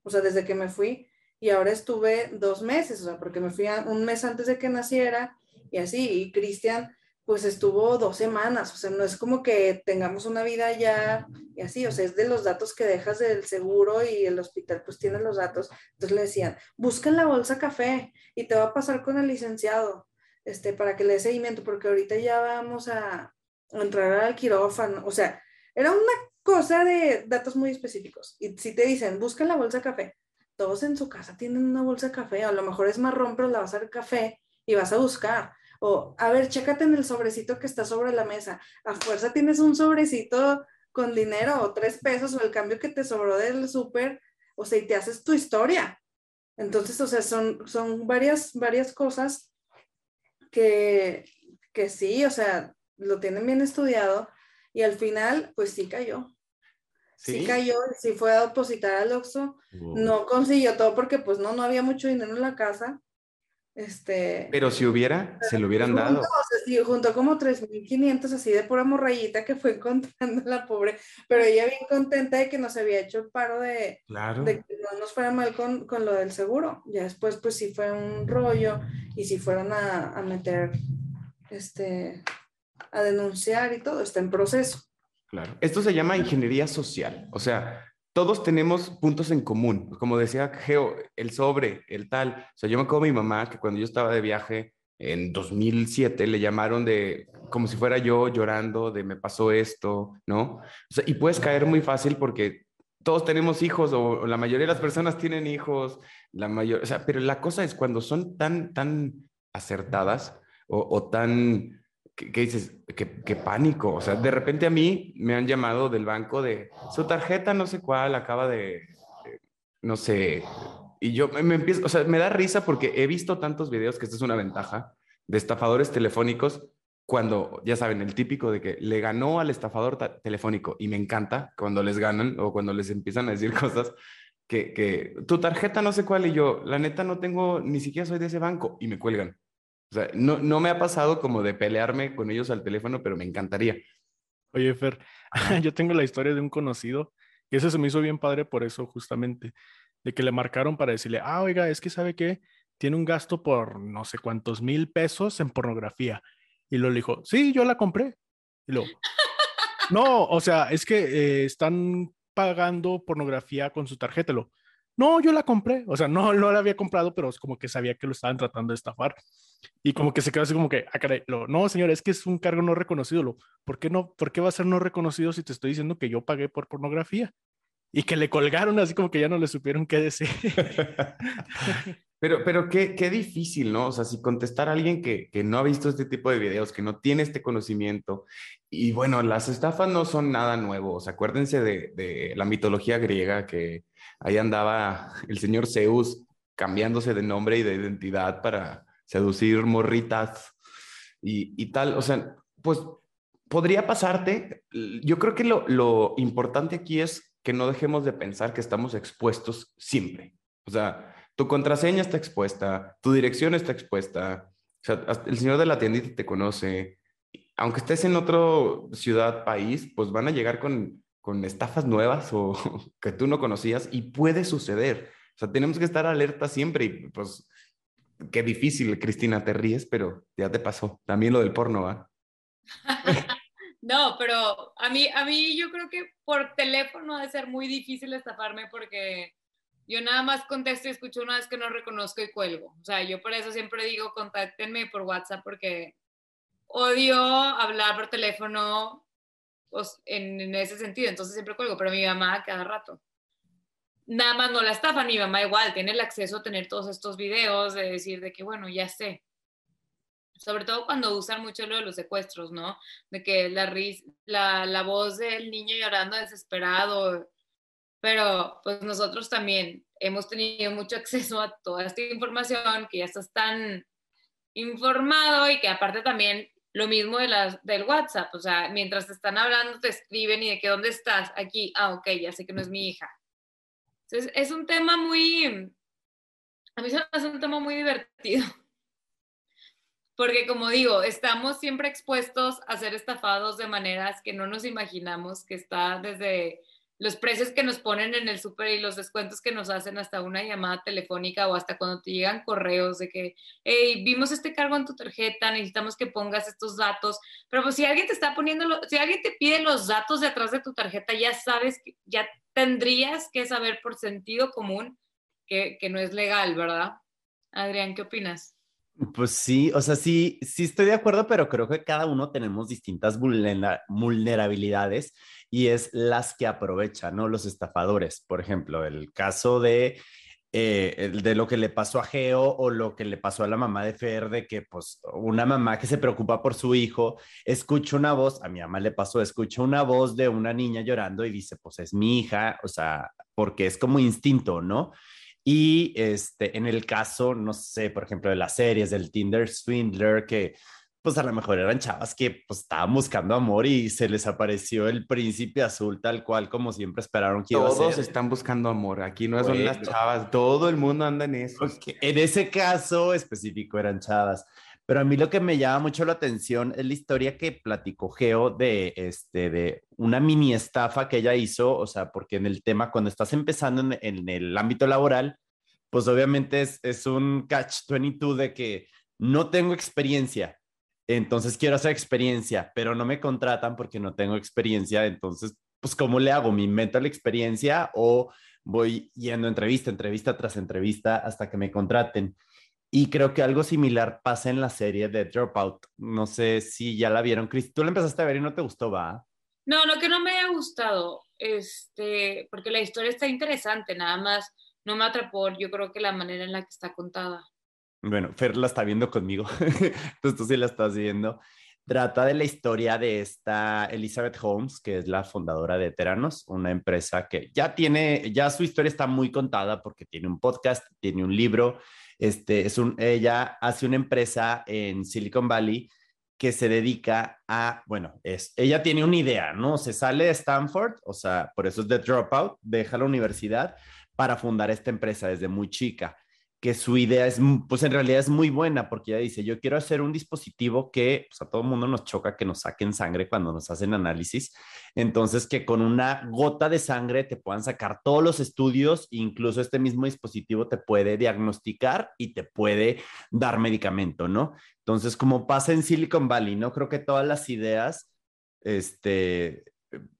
o sea, desde que me fui, y ahora estuve dos meses, o sea, porque me fui un mes antes de que naciera, y así, y Cristian pues estuvo dos semanas, o sea, no es como que tengamos una vida ya y así, o sea, es de los datos que dejas del seguro y el hospital pues tiene los datos. Entonces le decían, busca en la bolsa café y te va a pasar con el licenciado, este, para que le dé seguimiento, porque ahorita ya vamos a, entrar al quirófano, o sea, era una cosa de datos muy específicos. Y si te dicen, busca en la bolsa café, todos en su casa tienen una bolsa café, a lo mejor es marrón, pero la vas a café y vas a buscar o, a ver, chécate en el sobrecito que está sobre la mesa. A fuerza tienes un sobrecito con dinero o tres pesos o el cambio que te sobró del súper, o sea, y te haces tu historia. Entonces, o sea, son, son varias, varias cosas que, que sí, o sea, lo tienen bien estudiado y al final, pues sí cayó. Sí, cayó, sí fue a depositar al Oxxo, no consiguió todo porque pues no, no había mucho dinero en la casa, este, pero si hubiera, se lo hubieran dado. sí, juntó como 3.500 así de pura morrayita que fue encontrando la pobre, pero ella bien contenta de que nos había hecho el paro de, de que no nos fuera mal con, con, lo del seguro. Ya después pues sí fue un rollo y si fueron a, a meter, este, a denunciar y todo, está en proceso. Claro. Esto se llama ingeniería social, o sea, todos tenemos puntos en común. Como decía Geo, el sobre, el tal. O sea, yo me acuerdo a mi mamá que cuando yo estaba de viaje en 2007 le llamaron de como si fuera yo llorando de me pasó esto, ¿no? Y puedes caer muy fácil porque todos tenemos hijos o, la mayoría de las personas tienen hijos, la mayor, o sea, pero la cosa es cuando son tan, tan acertadas o tan ¿qué, dices? ¿Qué, pánico. O sea, de repente a mí me han llamado del banco de su tarjeta, no sé cuál, acaba de, no sé. Y yo me, empiezo, o sea, me da risa porque he visto tantos videos que esta es una ventaja de estafadores telefónicos cuando, ya saben, el típico de que le ganó al estafador telefónico y me encanta cuando les ganan o cuando les empiezan a decir cosas que, que tu tarjeta no sé cuál y yo, la neta no tengo, ni siquiera soy de ese banco y me cuelgan. O sea, no, no me ha pasado como de pelearme con ellos al teléfono, pero me encantaría. Oye, Fer, yo tengo la historia de un conocido, y ese se me hizo bien padre por eso justamente, de que le marcaron para decirle, ah, oiga, es que sabe que tiene un gasto por no sé cuántos mil pesos en pornografía. Y lo dijo, sí, yo la compré. Y luego, no, o sea, es que eh, están pagando pornografía con su tarjeta. Lo, no, yo la compré. O sea, no, no la había comprado, pero es como que sabía que lo estaban tratando de estafar. Y como que se quedó así como que, ah, caray, lo, no, señor, es que es un cargo no reconocido. Lo, ¿por, qué no, ¿Por qué va a ser no reconocido si te estoy diciendo que yo pagué por pornografía? Y que le colgaron así como que ya no le supieron qué decir. Pero, pero qué, qué difícil, ¿no? O sea, si contestar a alguien que, que no ha visto este tipo de videos, que no tiene este conocimiento, y bueno, las estafas no son nada nuevo. O acuérdense de, de la mitología griega, que ahí andaba el señor Zeus cambiándose de nombre y de identidad para seducir morritas y, y tal. O sea, pues podría pasarte. Yo creo que lo, lo importante aquí es que no dejemos de pensar que estamos expuestos siempre. O sea, tu contraseña está expuesta, tu dirección está expuesta, o sea, el señor de la tiendita te conoce. Aunque estés en otra ciudad, país, pues van a llegar con, con estafas nuevas o que tú no conocías y puede suceder. O sea, tenemos que estar alerta siempre y pues qué difícil, Cristina, te ríes, pero ya te pasó. También lo del porno, ¿va? no, pero a mí, a mí yo creo que por teléfono debe ser muy difícil estafarme porque yo nada más contesto y escucho una vez que no reconozco y cuelgo. O sea, yo por eso siempre digo, contáctenme por WhatsApp porque odio hablar por teléfono pues, en, ese sentido. Entonces siempre cuelgo, pero mi mamá cada rato. Nada más no la estafa, mi mamá igual tiene el acceso a tener todos estos videos, de decir de que, bueno, ya sé. Sobre todo cuando usan mucho lo de los secuestros, ¿no? De que la, la, la voz del niño llorando desesperado, pero pues nosotros también hemos tenido mucho acceso a toda esta información, que ya estás tan informado y que aparte también lo mismo de las, del WhatsApp, o sea, mientras te están hablando te escriben y de que dónde estás, aquí, ah, ok, ya sé que no es mi hija. Entonces, es un tema muy, a mí se me hace un tema muy divertido, porque como digo, estamos siempre expuestos a ser estafados de maneras que no nos imaginamos, que está desde los precios que nos ponen en el súper y los descuentos que nos hacen hasta una llamada telefónica o hasta cuando te llegan correos de que, hey, vimos este cargo en tu tarjeta, necesitamos que pongas estos datos. Pero pues si alguien te está poniendo, si alguien te pide los datos de atrás de tu tarjeta, ya sabes, que, ya tendrías que saber por sentido común que, que no es legal, ¿verdad? Adrián, ¿qué opinas? Pues sí, o sea, sí, sí estoy de acuerdo, pero creo que cada uno tenemos distintas vulnerabilidades y es las que aprovechan, ¿no? Los estafadores. Por ejemplo, el caso de, eh, de lo que le pasó a Geo o lo que le pasó a la mamá de Fer, de que pues una mamá que se preocupa por su hijo, escucha una voz, a mi mamá le pasó, escucha una voz de una niña llorando y dice, pues es mi hija, o sea, porque es como instinto, ¿no? Y este, en el caso, no sé, por ejemplo, de las series del Tinder Swindler, que pues a lo mejor eran chavas que pues estaban buscando amor y se les apareció el príncipe azul tal cual como siempre esperaron que Todos iba a ser. están buscando amor, aquí no son las chavas, todo el mundo anda en eso. Okay. En ese caso específico eran chavas. Pero a mí lo que me llama mucho la atención es la historia que platicó Geo de, este, de una mini estafa que ella hizo, o sea, porque en el tema, cuando estás empezando en, en el ámbito laboral, pues obviamente es, es un catch-22 de que no tengo experiencia, entonces quiero hacer experiencia, pero no me contratan porque no tengo experiencia, entonces, pues, ¿cómo le hago? ¿Me invento la experiencia o voy yendo entrevista, entrevista tras entrevista hasta que me contraten? Y creo que algo similar pasa en la serie de Dropout. No sé si ya la vieron, Chris. Tú la empezaste a ver y no te gustó, ¿va? No, lo que no me ha gustado, este, porque la historia está interesante, nada más no me atrapó, yo creo que la manera en la que está contada. Bueno, Fer la está viendo conmigo, entonces tú sí la estás viendo. Trata de la historia de esta Elizabeth Holmes, que es la fundadora de Teranos, una empresa que ya tiene, ya su historia está muy contada porque tiene un podcast, tiene un libro, este, es un, ella hace una empresa en Silicon Valley que se dedica a, bueno, es, ella tiene una idea, ¿no? Se sale de Stanford, o sea, por eso es de dropout, deja la universidad para fundar esta empresa desde muy chica que su idea es, pues en realidad es muy buena, porque ella dice, yo quiero hacer un dispositivo que pues, a todo mundo nos choca que nos saquen sangre cuando nos hacen análisis, entonces que con una gota de sangre te puedan sacar todos los estudios, incluso este mismo dispositivo te puede diagnosticar y te puede dar medicamento, ¿no? Entonces, como pasa en Silicon Valley, ¿no? Creo que todas las ideas, este,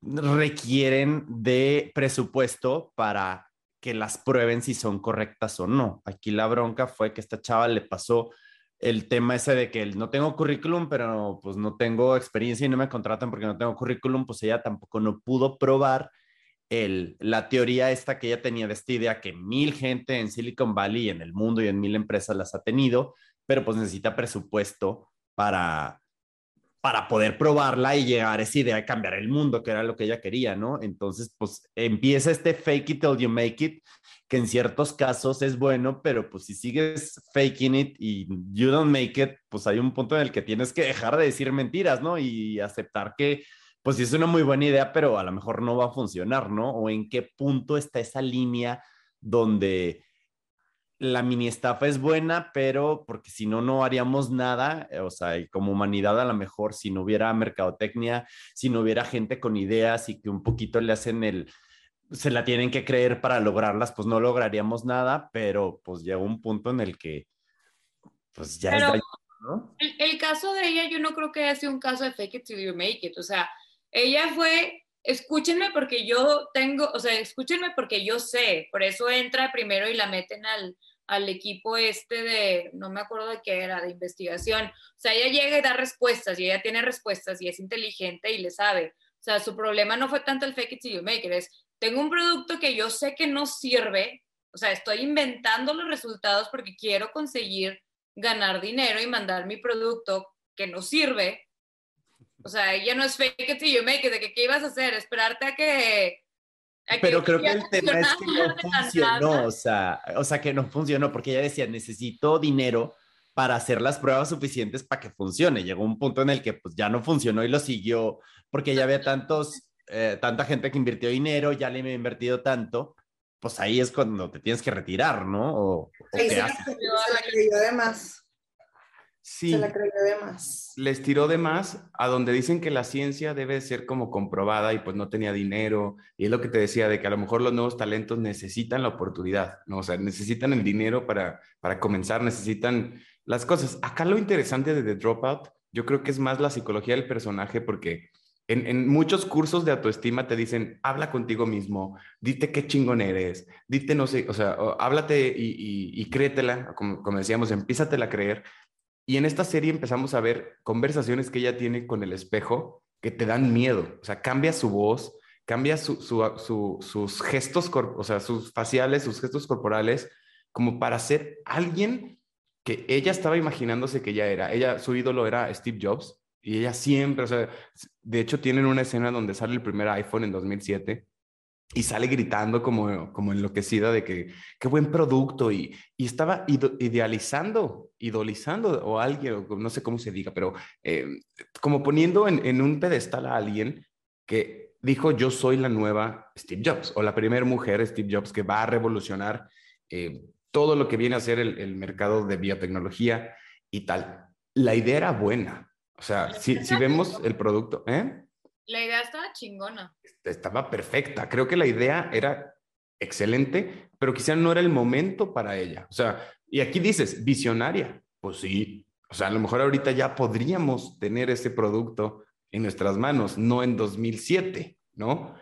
requieren de presupuesto para que las prueben si son correctas o no. Aquí la bronca fue que esta chava le pasó el tema ese de que no tengo currículum, pero pues no tengo experiencia y no me contratan porque no tengo currículum, pues ella tampoco no pudo probar el, la teoría esta que ella tenía de esta idea que mil gente en Silicon Valley, en el mundo y en mil empresas las ha tenido, pero pues necesita presupuesto para, para poder probarla y llegar a esa idea de cambiar el mundo, que era lo que ella quería, ¿no? Entonces, pues empieza este fake it till you make it, que en ciertos casos es bueno, pero pues si sigues faking it y you don't make it, pues hay un punto en el que tienes que dejar de decir mentiras, ¿no? Y aceptar que, pues sí es una muy buena idea, pero a lo mejor no va a funcionar, ¿no? O en qué punto está esa línea donde la mini estafa es buena, pero porque si no, no haríamos nada, eh, o sea, y como humanidad a lo mejor si no hubiera mercadotecnia, si no hubiera gente con ideas y que un poquito le hacen el, se la tienen que creer para lograrlas, pues no lograríamos nada, pero pues llegó un punto en el que, pues ya es... ¿no? El, el, caso de ella, yo no creo que haya sido un caso de fake it till you make it, o sea, ella fue escúchenme porque yo tengo, o sea, escúchenme porque yo sé, por eso entra primero y la meten al, al equipo este de, no me acuerdo de qué era, de investigación. O sea, ella llega y da respuestas y ella tiene respuestas y es inteligente y le sabe. O sea, su problema no fue tanto el fake it till you make it, es, tengo un producto que yo sé que no sirve, o sea, estoy inventando los resultados porque quiero conseguir ganar dinero y mandar mi producto que no sirve o sea, ella no es fake it till you make it, de que qué ibas a hacer, esperarte a que... Pero creo que el tema es que no funcionó, o sea, o sea, que no funcionó, porque ella decía, necesito dinero para hacer las pruebas suficientes para que funcione. Llegó un punto en el que pues ya no funcionó y lo siguió, porque ya había tantos, eh, tanta gente que invirtió dinero, ya le he invertido tanto, pues ahí es cuando te tienes que retirar, ¿no? O, o sí, se, la además. Sí. Se la creyó de más. Les tiró de más a donde dicen que la ciencia debe ser como comprobada y pues no tenía dinero. Y es lo que te decía, de que a lo mejor los nuevos talentos necesitan la oportunidad, ¿no? O sea, necesitan el dinero para, para comenzar, necesitan las cosas. Acá lo interesante de The Dropout, yo creo que es más la psicología del personaje porque en, en, muchos cursos de autoestima te dicen, habla contigo mismo, dite qué chingón eres, dite no sé, o sea, háblate y, y, y créetela, como, como decíamos, empiézatela a creer y en esta serie empezamos a ver conversaciones que ella tiene con el espejo que te dan miedo. O sea, cambia su voz, cambia su, su, sus gestos, o sea, sus faciales, sus gestos corporales, como para ser alguien que ella estaba imaginándose que ya era. Ella, su ídolo era Steve Jobs. Y ella siempre, o sea, de hecho tienen una escena donde sale el primer iPhone en 2007 y sale gritando como, como enloquecida de que qué buen producto y, y estaba idealizando, idolizando o alguien, no sé cómo se diga, pero eh, como poniendo en, en, un pedestal a alguien que dijo yo soy la nueva Steve Jobs o la primera mujer Steve Jobs que va a revolucionar eh, todo lo que viene a ser el, el, mercado de biotecnología y tal. La idea era buena. O sea, si, si vemos el producto, ¿eh? La idea estaba chingona. Estaba perfecta. Creo que la idea era excelente, pero quizá no era el momento para ella. O sea, y aquí dices, visionaria. Pues sí. O sea, a lo mejor ahorita ya podríamos tener ese producto en nuestras manos, no en 2007, ¿no?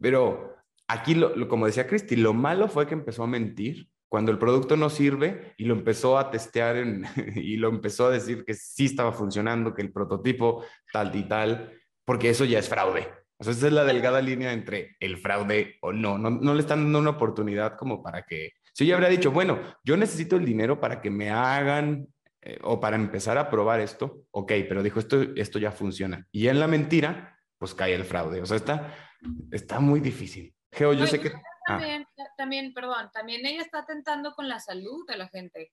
Pero aquí, lo, como decía Cristi, lo malo fue que empezó a mentir cuando el producto no sirve y lo empezó a testear en, y lo empezó a decir que sí estaba funcionando, que el prototipo tal y tal porque eso ya es fraude. O sea, esa es la delgada línea entre el fraude o no. No, no le están dando una oportunidad como para que... Si yo habría dicho, bueno, yo necesito el dinero para que me hagan eh, o para empezar a probar esto, ok, pero dijo, esto, esto ya funciona. Y en la mentira, pues cae el fraude. O sea, está, está muy difícil. Geo, yo sé que... También, ah. también, perdón, también ella está atentando con la salud de la gente.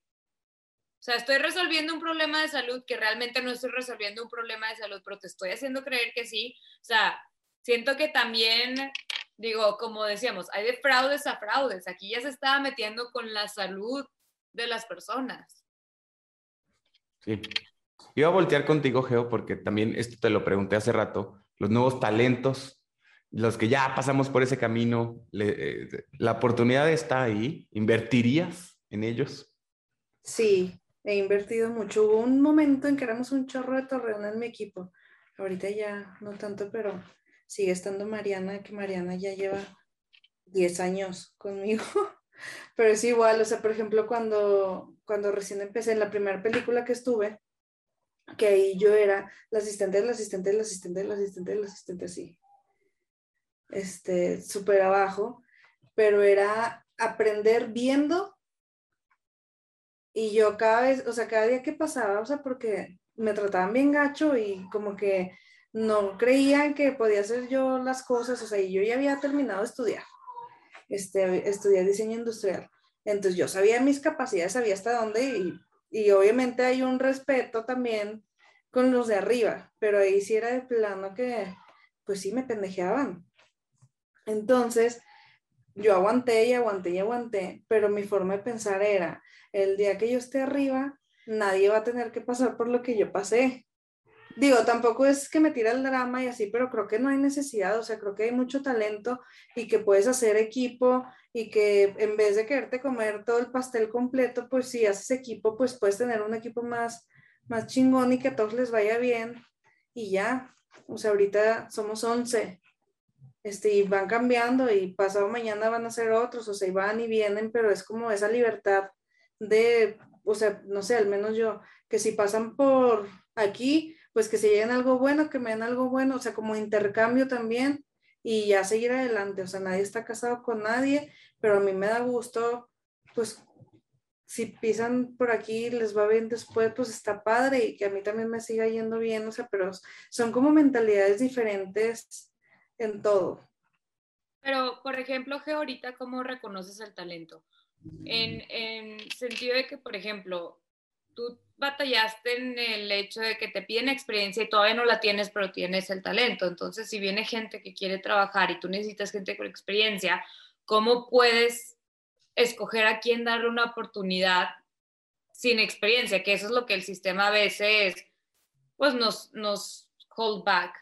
O sea, estoy resolviendo un problema de salud que realmente no estoy resolviendo un problema de salud, pero te estoy haciendo creer que sí. O sea, siento que también, digo, como decíamos, hay de fraudes a fraudes. Aquí ya se estaba metiendo con la salud de las personas. Sí. Iba a voltear contigo, Geo, porque también esto te lo pregunté hace rato. Los nuevos talentos, los que ya pasamos por ese camino, eh, ¿la oportunidad está ahí? ¿Invertirías en ellos? Sí, he invertido mucho. Hubo un momento en que éramos un chorro de Torreón en mi equipo. Ahorita ya no tanto, pero sigue estando Mariana, que Mariana ya lleva 10 años conmigo, pero es igual, o sea, por ejemplo, cuando, cuando recién empecé en la primera película que estuve, que ahí yo era la asistente del asistente del asistente del asistente del asistente, así, este, súper abajo, pero era aprender viendo y yo cada vez, o sea, cada día que pasaba, o sea, porque me trataban bien gacho y como que no creían que podía hacer yo las cosas, o sea, y yo ya había terminado de estudiar, este, estudiar diseño industrial. Entonces yo sabía mis capacidades, sabía hasta dónde y, y obviamente hay un respeto también con los de arriba, pero ahí sí era de plano que, pues sí, me pendejeaban. Entonces, yo aguanté y aguanté y aguanté, pero mi forma de pensar era, el día que yo esté arriba, nadie va a tener que pasar por lo que yo pasé. Digo, tampoco es que me tira el drama y así, pero creo que no hay necesidad, o sea, creo que hay mucho talento y que puedes hacer equipo y que en vez de quererte comer todo el pastel completo, pues si haces equipo, pues puedes tener un equipo más, más chingón y que a todos les vaya bien y ya. O sea, ahorita somos 11 este, y van cambiando y pasado mañana van a ser otros, o sea, y van y vienen, pero es como esa libertad de, o sea, no sé, al menos yo, que si pasan por aquí, pues que se lleguen algo bueno, que me den algo bueno, o sea, como intercambio también y ya seguir adelante, o sea, nadie está casado con nadie, pero a mí me da gusto, pues si pisan por aquí les va bien después, pues está padre y que a mí también me siga yendo bien, o sea, pero son como mentalidades diferentes en todo. Pero, por ejemplo, que ahorita, ¿cómo reconoces el talento? En, en sentido de que, por ejemplo, tú batallaste en el hecho de que te piden experiencia y todavía no la tienes, pero tienes el talento. Entonces, si viene gente que quiere trabajar y tú necesitas gente con experiencia, ¿cómo puedes escoger a quién darle una oportunidad sin experiencia? Que eso es lo que el sistema a veces, pues, nos, nos hold back.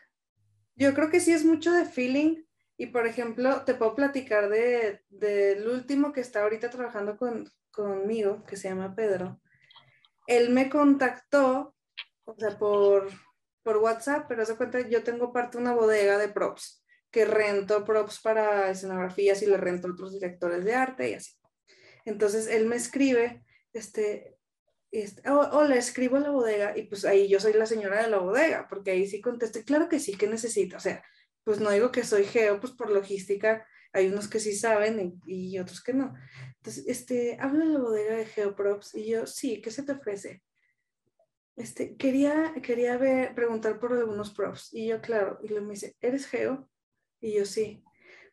Yo creo que sí es mucho de feeling. Y por ejemplo, te puedo platicar del de, último que está ahorita trabajando con, conmigo, que se llama Pedro. Él me contactó, o sea, por, por WhatsApp, pero se cuenta, yo tengo parte de una bodega de props, que rento props para escenografías y le rento a otros directores de arte y así. Entonces él me escribe, este, este, o, le escribo a la bodega y pues ahí yo soy la señora de la bodega, porque ahí sí contesté, claro que sí, que necesito, o sea, pues no digo que soy geo, pues por logística hay unos que sí saben y, otros que no. Entonces, este, habla la bodega de Geoprops y yo, sí, ¿qué se te ofrece? Este, quería, quería ver, preguntar por algunos props y yo, claro, y luego me dice, ¿eres geo? Y yo, sí.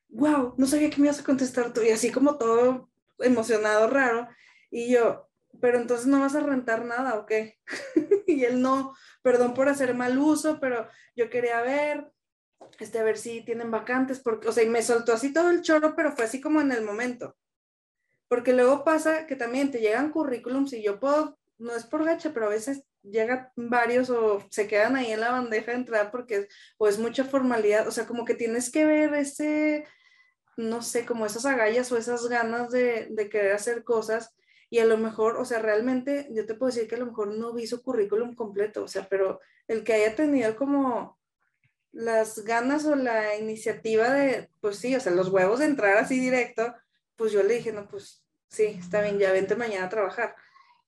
Wow, no sabía que me ibas a contestar tú y así como todo emocionado, raro. Y yo, pero entonces no vas a rentar nada, ¿o qué? y él no, perdón por hacer mal uso, pero yo quería ver, este, a ver si tienen vacantes, porque, o sea, y me soltó así todo el choro, pero fue así como en el momento. Porque luego pasa que también te llegan currículums y yo puedo, no es por gacha, pero a veces llegan varios o se quedan ahí en la bandeja de entrada porque o es mucha formalidad, o sea, como que tienes que ver ese, no sé, como esas agallas o esas ganas de, de querer hacer cosas y a lo mejor, o sea, realmente yo te puedo decir que a lo mejor no vi su currículum completo, o sea, pero el que haya tenido como las ganas o la iniciativa de, pues sí, o sea, los huevos de entrar así directo, pues yo le dije, no, pues sí, está bien, ya vente mañana a trabajar.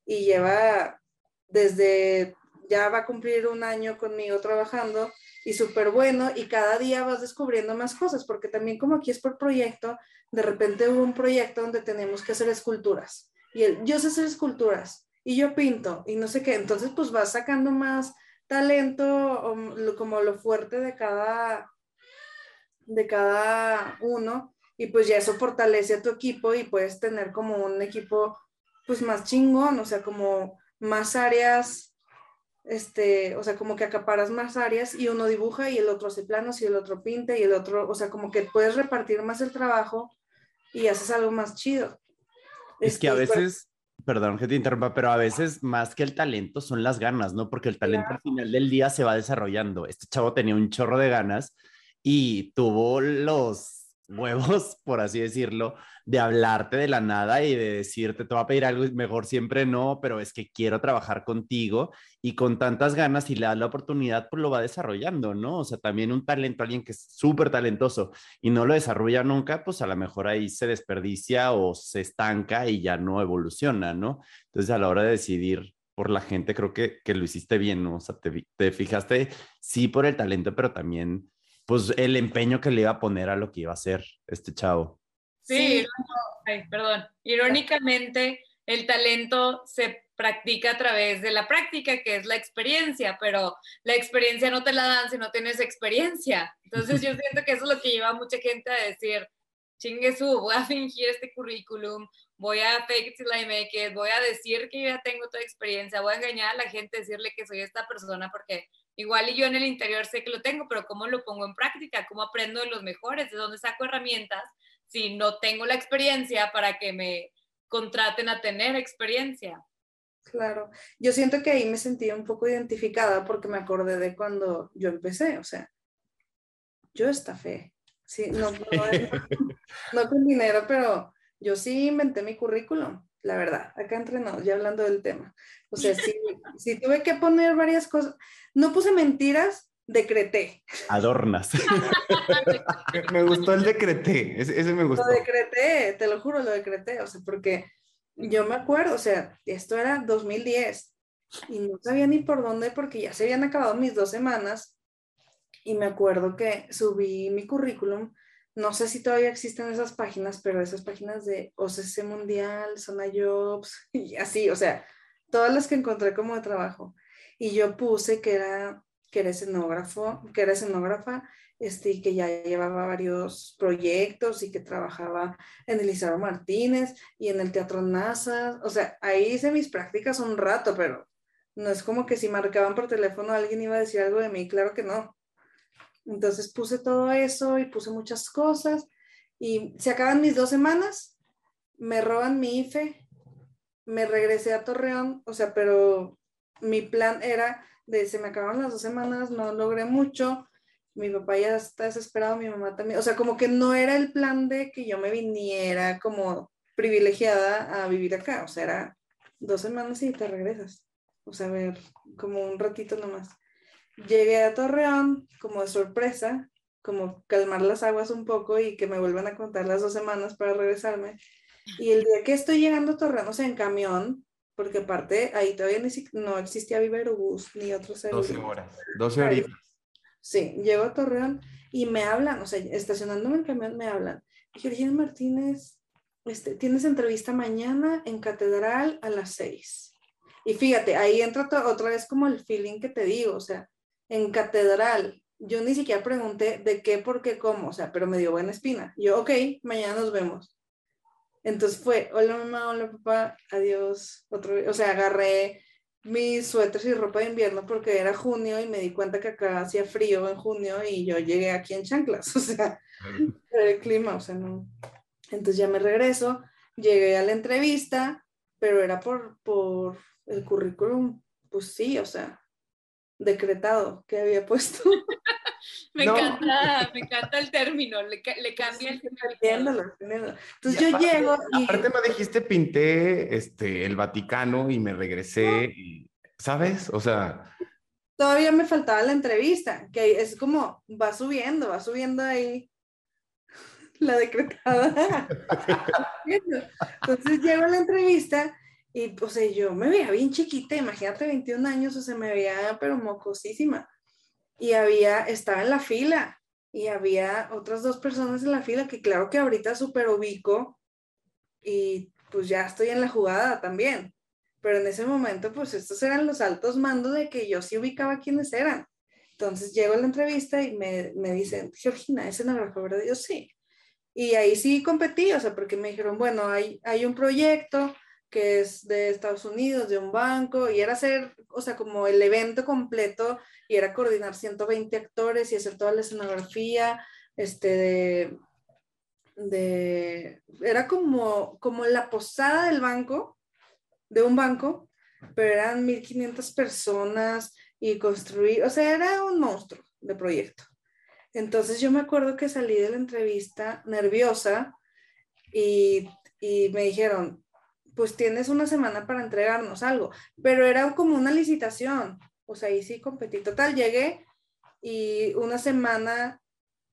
Y lleva desde, ya va a cumplir un año conmigo trabajando y súper bueno y cada día vas descubriendo más cosas, porque también como aquí es por proyecto, de repente hubo un proyecto donde tenemos que hacer esculturas y él, yo sé hacer esculturas y yo pinto y no sé qué, entonces pues vas sacando más talento como lo fuerte de cada, de cada uno y pues ya eso fortalece a tu equipo y puedes tener como un equipo pues más chingón, o sea, como más áreas, este, o sea, como que acaparas más áreas y uno dibuja y el otro hace planos y el otro pinta y el otro, o sea, como que puedes repartir más el trabajo y haces algo más chido. Es que a este, veces, perdón que te interrumpa, pero a veces más que el talento son las ganas, ¿no? Porque el talento al final del día se va desarrollando. Este chavo tenía un chorro de ganas y tuvo los huevos, por así decirlo, de hablarte de la nada y de decirte, te voy a pedir algo, mejor siempre no, pero es que quiero trabajar contigo y con tantas ganas y le das la oportunidad, pues lo va desarrollando, ¿no? O sea, también un talento, alguien que es súper talentoso y no lo desarrolla nunca, pues a lo mejor ahí se desperdicia o se estanca y ya no evoluciona, ¿no? Entonces a la hora de decidir por la gente, creo que, que lo hiciste bien, ¿no? O sea, te, te fijaste, sí, por el talento, pero también pues el empeño que le iba a poner a lo que iba a hacer este chavo. Sí, ay, perdón. Irónicamente, el talento se practica a través de la práctica, que es la experiencia, pero la experiencia no te la dan si no tienes experiencia. Entonces yo siento que eso es lo que lleva a mucha gente a decir, chingue su, voy a fingir este currículum, voy a fake it till I make it, voy a decir que yo ya tengo toda experiencia, voy a engañar a la gente, decirle que soy esta persona porque Igual y yo en el interior sé que lo tengo, pero ¿cómo lo pongo en práctica? ¿Cómo aprendo de los mejores? ¿De dónde saco herramientas si no tengo la experiencia para que me contraten a tener experiencia? Claro, yo siento que ahí me sentí un poco identificada porque me acordé de cuando yo empecé, o sea, yo estafé, sí, no, no, no con dinero, pero yo sí inventé mi currículum la verdad, acá entrenado, ya hablando del tema. O sea, si, tuve que poner varias cosas, no puse mentiras, decreté. Adornas. me gustó el decreté, ese, me gustó. Lo decreté, te lo juro, lo decreté, o sea, porque yo me acuerdo, o sea, esto era 2010 y no sabía ni por dónde porque ya se habían acabado mis dos semanas y me acuerdo que subí mi currículum no sé si todavía existen esas páginas, pero esas páginas de OCC Mundial, Zona Jobs, y así, o sea, todas las que encontré como de trabajo. Y yo puse que era, que era escenógrafo, que era escenógrafa, este, y que ya llevaba varios proyectos y que trabajaba en el Martínez y en el Teatro NASA. O sea, ahí hice mis prácticas un rato, pero no es como que si marcaban por teléfono alguien iba a decir algo de mí, claro que no. Entonces puse todo eso y puse muchas cosas y se acaban mis dos semanas, me roban mi IFE, me regresé a Torreón, o sea, pero mi plan era de se me acabaron las dos semanas, no logré mucho, mi papá ya está desesperado, mi mamá también, o sea, como que no era el plan de que yo me viniera como privilegiada a vivir acá, o sea, era dos semanas y te regresas, o sea, a ver, como un ratito nomás. Llegué a Torreón como de sorpresa, como calmar las aguas un poco y que me vuelvan a contar las dos semanas para regresarme. Y el día que estoy llegando a Torreón, o sea, en camión, porque aparte ahí todavía no existía Viverobús ni otro servicio. 12 horas, 12 horas. Sí, llego a Torreón y me hablan, o sea, estacionándome el camión me hablan. Georgina Martínez, este, tienes entrevista mañana en Catedral a las 6. Y fíjate, ahí entra otra vez como el feeling que te digo, o sea, en catedral. Yo ni siquiera pregunté de qué, por qué, cómo, o sea, pero me dio buena espina. Yo, ok, mañana nos vemos. Entonces fue, hola mamá, hola papá, adiós. Otro, o sea, agarré mis suéteres y ropa de invierno porque era junio y me di cuenta que acá hacía frío en junio y yo llegué aquí en chanclas, o sea, el clima, o sea, no. Entonces ya me regreso, llegué a la entrevista, pero era por, por el currículum, pues sí, o sea, decretado que había puesto. me encanta, me encanta el término, le, le cambia el Entonces yo llego y... Aparte me dijiste, pinté este, el Vaticano y me regresé, ¿sabes? O sea... Todavía me faltaba la entrevista, que es como, va subiendo, va subiendo ahí la decretada. Entonces llego a la entrevista y pues yo me veía bien chiquita, imagínate 21 años, o sea, me veía pero mocosísima. Y había, estaba en la fila y había otras dos personas en la fila que claro que ahorita súper ubico y pues ya estoy en la jugada también. Pero en ese momento pues estos eran los altos mandos de que yo sí ubicaba quiénes eran. Entonces llego a la entrevista y me, me dicen, Georgina, ¿es escenógrafo, verdad? yo sí. Y ahí sí competí, o sea, porque me dijeron, bueno, hay, hay un proyecto, que es de Estados Unidos, de un banco, y era hacer, o sea, como el evento completo, y era coordinar 120 actores y hacer toda la escenografía, este, de, era como, como la posada del banco, de un banco, pero eran 1500 personas y construir, o sea, era un monstruo de proyecto. Entonces yo me acuerdo que salí de la entrevista nerviosa y, y me dijeron, pues tienes una semana para entregarnos algo, pero era como una licitación, o sea, ahí sí competí. Total, llegué y una semana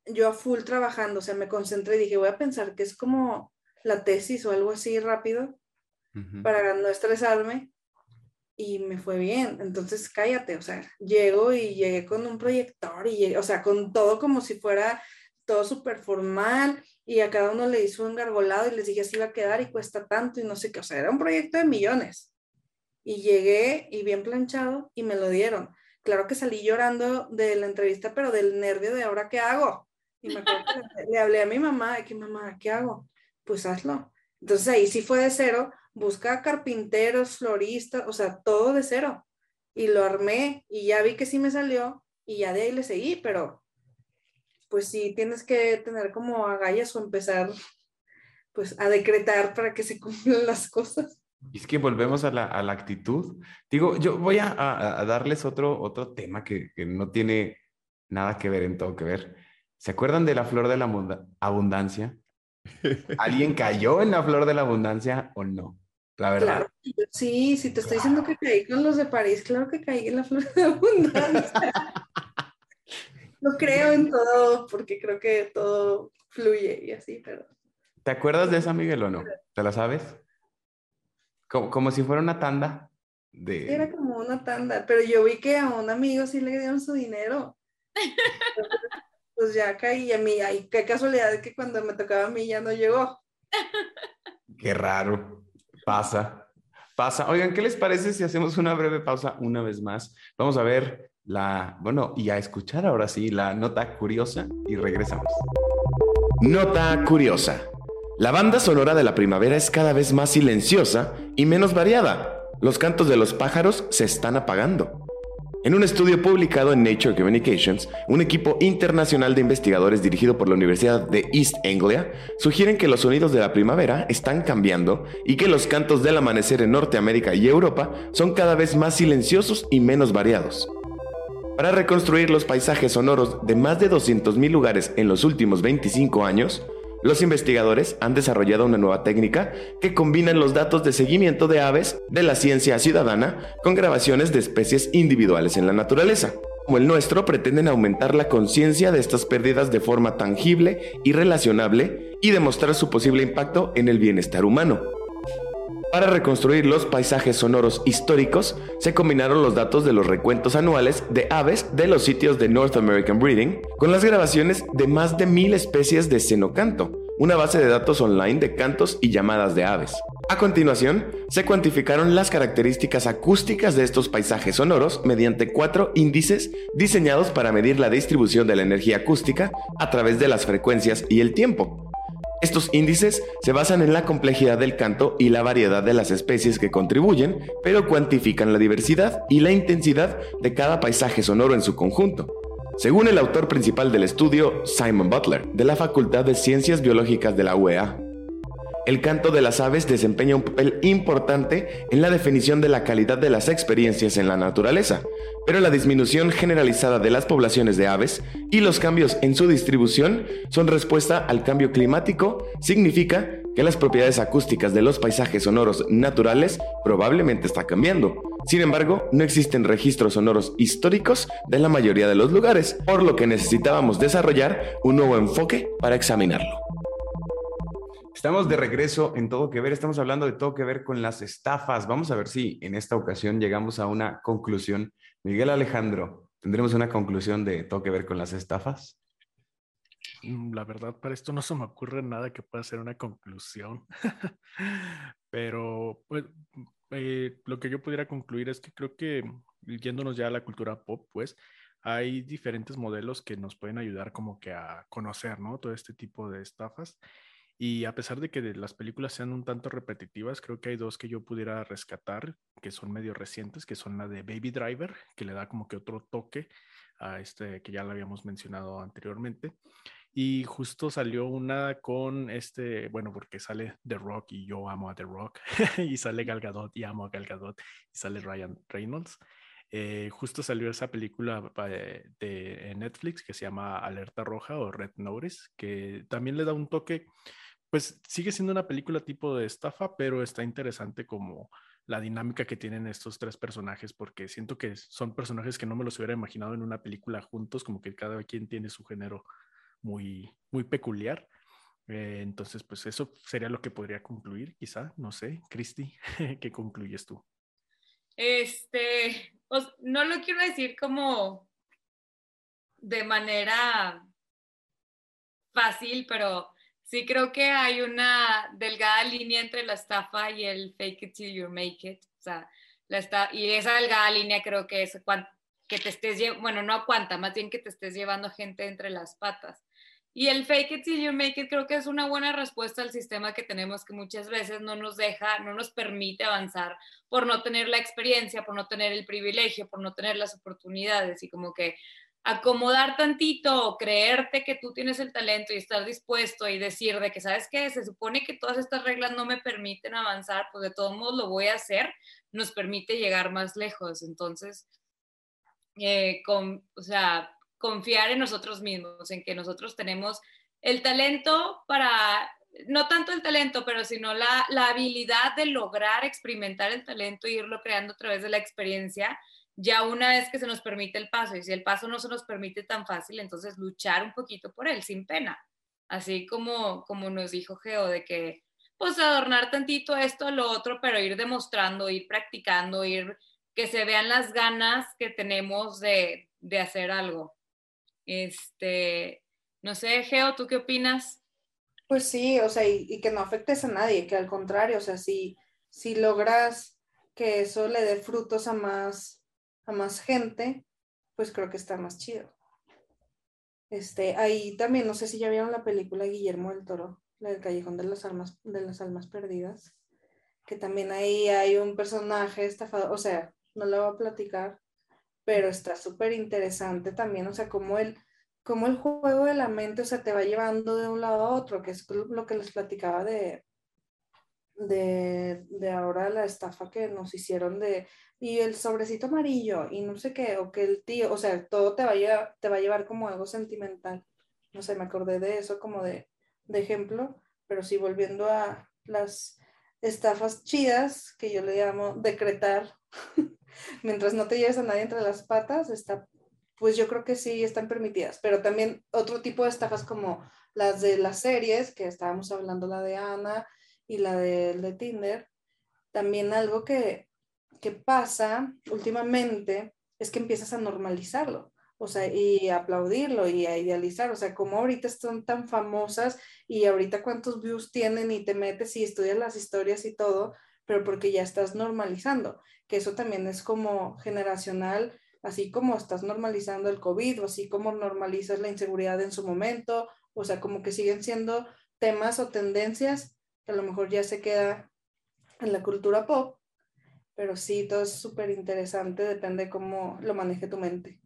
yo a full trabajando, o sea, me concentré y dije, voy a pensar que es como la tesis o algo así rápido para no estresarme y me fue bien. Entonces, cállate, o sea, llego y llegué con un proyector y llegué, o sea, con todo como si fuera todo súper formal y a cada uno le hizo un gargolado y les dije así iba a quedar y cuesta tanto y no sé qué, o sea, era un proyecto de millones. Y llegué y bien planchado y me lo dieron. Claro que salí llorando de la entrevista, pero del nervio de ahora qué hago. Y me acuerdo que le hablé a mi mamá, de que mamá, ¿qué hago? Pues hazlo. Entonces ahí sí fue de cero, busca carpinteros, floristas, o sea, todo de cero. Y lo armé y ya vi que sí me salió y ya de ahí le seguí, pero pues sí tienes que tener como agallas o empezar pues a decretar para que se cumplan las cosas. Y es que volvemos a la, a la actitud. Digo, yo voy a, a, darles otro, otro tema que, que, no tiene nada que ver en todo que ver. ¿Se acuerdan de la flor de la abundancia? ¿Alguien cayó en la flor de la abundancia o no? La verdad. sí, si te estoy diciendo que caí con los de París, claro que caí en la flor de la abundancia. no creo en todo, porque creo que todo fluye y así, pero. ¿Te acuerdas de esa, Miguel, o no? ¿Te la sabes? Como, como si fuera una tanda. De... Era como una tanda, pero yo vi que a un amigo sí le dieron su dinero. pues ya caí a mí, ay, qué casualidad que cuando me tocaba a mí ya no llegó. Qué raro. Pasa, pasa. Oigan, ¿qué les parece si hacemos una breve pausa una vez más? Vamos a ver la, bueno, y a escuchar ahora sí la nota curiosa y regresamos. Nota curiosa. La banda sonora de la primavera es cada vez más silenciosa y menos variada. Los cantos de los pájaros se están apagando. En un estudio publicado en Nature Communications, un equipo internacional de investigadores dirigido por la Universidad de East Anglia sugieren que los sonidos de la primavera están cambiando y que los cantos del amanecer en Norteamérica y Europa son cada vez más silenciosos y menos variados. Para reconstruir los paisajes sonoros de más de 200.000 lugares en los últimos 25 años, los investigadores han desarrollado una nueva técnica que combina los datos de seguimiento de aves de la ciencia ciudadana con grabaciones de especies individuales en la naturaleza. Como el nuestro, pretenden aumentar la conciencia de estas pérdidas de forma tangible y relacionable y demostrar su posible impacto en el bienestar humano. Para reconstruir los paisajes sonoros históricos, se combinaron los datos de los recuentos anuales de aves de los sitios de North American Breeding con las grabaciones de más de mil especies de cenocanto, una base de datos online de cantos y llamadas de aves. A continuación, se cuantificaron las características acústicas de estos paisajes sonoros mediante cuatro índices diseñados para medir la distribución de la energía acústica a través de las frecuencias y el tiempo. Estos índices se basan en la complejidad del canto y la variedad de las especies que contribuyen, pero cuantifican la diversidad y la intensidad de cada paisaje sonoro en su conjunto. Según el autor principal del estudio, Simon Butler, de la Facultad de Ciencias Biológicas de la UEA, el canto de las aves desempeña un papel importante en la definición de la calidad de las experiencias en la naturaleza, pero la disminución generalizada de las poblaciones de aves y los cambios en su distribución son respuesta al cambio climático, significa que las propiedades acústicas de los paisajes sonoros naturales probablemente están cambiando. Sin embargo, no existen registros sonoros históricos de la mayoría de los lugares, por lo que necesitábamos desarrollar un nuevo enfoque para examinarlo. Estamos de regreso en Todo que Ver, estamos hablando de todo que ver con las estafas. Vamos a ver si en esta ocasión llegamos a una conclusión. Miguel Alejandro, ¿tendremos una conclusión de todo que ver con las estafas? Mm, la verdad, para esto no se me ocurre nada que pueda ser una conclusión. Pero pues, eh, lo que yo pudiera concluir es que creo que yéndonos ya a la cultura pop, pues hay diferentes modelos que nos pueden ayudar como que a conocer, ¿no? Todo este tipo de estafas. Y a pesar de que las películas sean un tanto repetitivas, creo que hay dos que yo pudiera rescatar, que son medio recientes, que son la de Baby Driver, que le da como que otro toque a este que ya lo habíamos mencionado anteriormente. Y justo salió una con este, bueno, porque sale The Rock y yo amo a The Rock, y sale Gal Gadot y amo a Gal Gadot, y sale Ryan Reynolds. Eh, justo salió esa película de, de Netflix que se llama Alerta Roja o Red Notice, que también le da un toque, pues sigue siendo una película tipo de estafa, pero está interesante como la dinámica que tienen estos tres personajes, porque siento que son personajes que no me los hubiera imaginado en una película juntos, como que cada quien tiene su género muy, muy peculiar. Eh, entonces, pues eso sería lo que podría concluir, quizá, no sé, Cristi, ¿qué concluyes tú? Este, no lo quiero decir como de manera fácil, pero sí creo que hay una delgada línea entre la estafa y el fake it till you make it. O sea, la está, y esa delgada línea creo que es que te estés, bueno, no a cuánta, más bien que te estés llevando gente entre las patas. Y el fake it till you make it creo que es una buena respuesta al sistema que tenemos que muchas veces no nos deja, no nos permite avanzar por no tener la experiencia, por no tener el privilegio, por no tener las oportunidades y como que acomodar tantito, creerte que tú tienes el talento y estar dispuesto y decir de que, ¿sabes qué? Se supone que todas estas reglas no me permiten avanzar, pues de todos modos lo voy a hacer, nos permite llegar más lejos. Entonces, eh, con, o sea, confiar en nosotros mismos, en que nosotros tenemos el talento para, no tanto el talento, pero sino la, la habilidad de lograr experimentar el talento e irlo creando a través de la experiencia, ya una vez que se nos permite el paso. Y si el paso no se nos permite tan fácil, entonces luchar un poquito por él, sin pena. Así como, como nos dijo Geo, de que pues adornar tantito esto, lo otro, pero ir demostrando, ir practicando, ir que se vean las ganas que tenemos de, de hacer algo. Este, no sé, Geo, ¿tú qué opinas? Pues sí, o sea, y, que no afectes a nadie, que al contrario, o sea, si, si logras que eso le dé frutos a más, a más gente, pues creo que está más chido. Este, ahí también, no sé si ya vieron la película Guillermo del Toro, la del Callejón de las Almas, de las Almas Perdidas, que también ahí hay un personaje estafado, o sea, no lo voy a platicar, pero está súper interesante también, o sea, como el, como el juego de la mente, o sea, te va llevando de un lado a otro, que es lo que les platicaba de, de, de ahora la estafa que nos hicieron de, y el sobrecito amarillo, y no sé qué, o que el tío, o sea, todo te va a te va a llevar como algo sentimental. No sé, me acordé de eso como de, de ejemplo, pero sí volviendo a las estafas chidas, que yo le llamo decretar, mientras no te lleves a nadie entre las patas, está, pues yo creo que sí están permitidas, pero también otro tipo de estafas como las de las series, que estábamos hablando, la de Ana y la de, de Tinder, también algo que, que pasa últimamente es que empiezas a normalizarlo o sea, y aplaudirlo y a idealizar, o sea, como ahorita son tan famosas y ahorita cuántos views tienen y te metes y estudias las historias y todo, pero porque ya estás normalizando, que eso también es como generacional, así como estás normalizando el COVID o así como normalizas la inseguridad en su momento, o sea, como que siguen siendo temas o tendencias que a lo mejor ya se queda en la cultura pop, pero sí, todo es súper interesante, depende cómo lo maneje tu mente.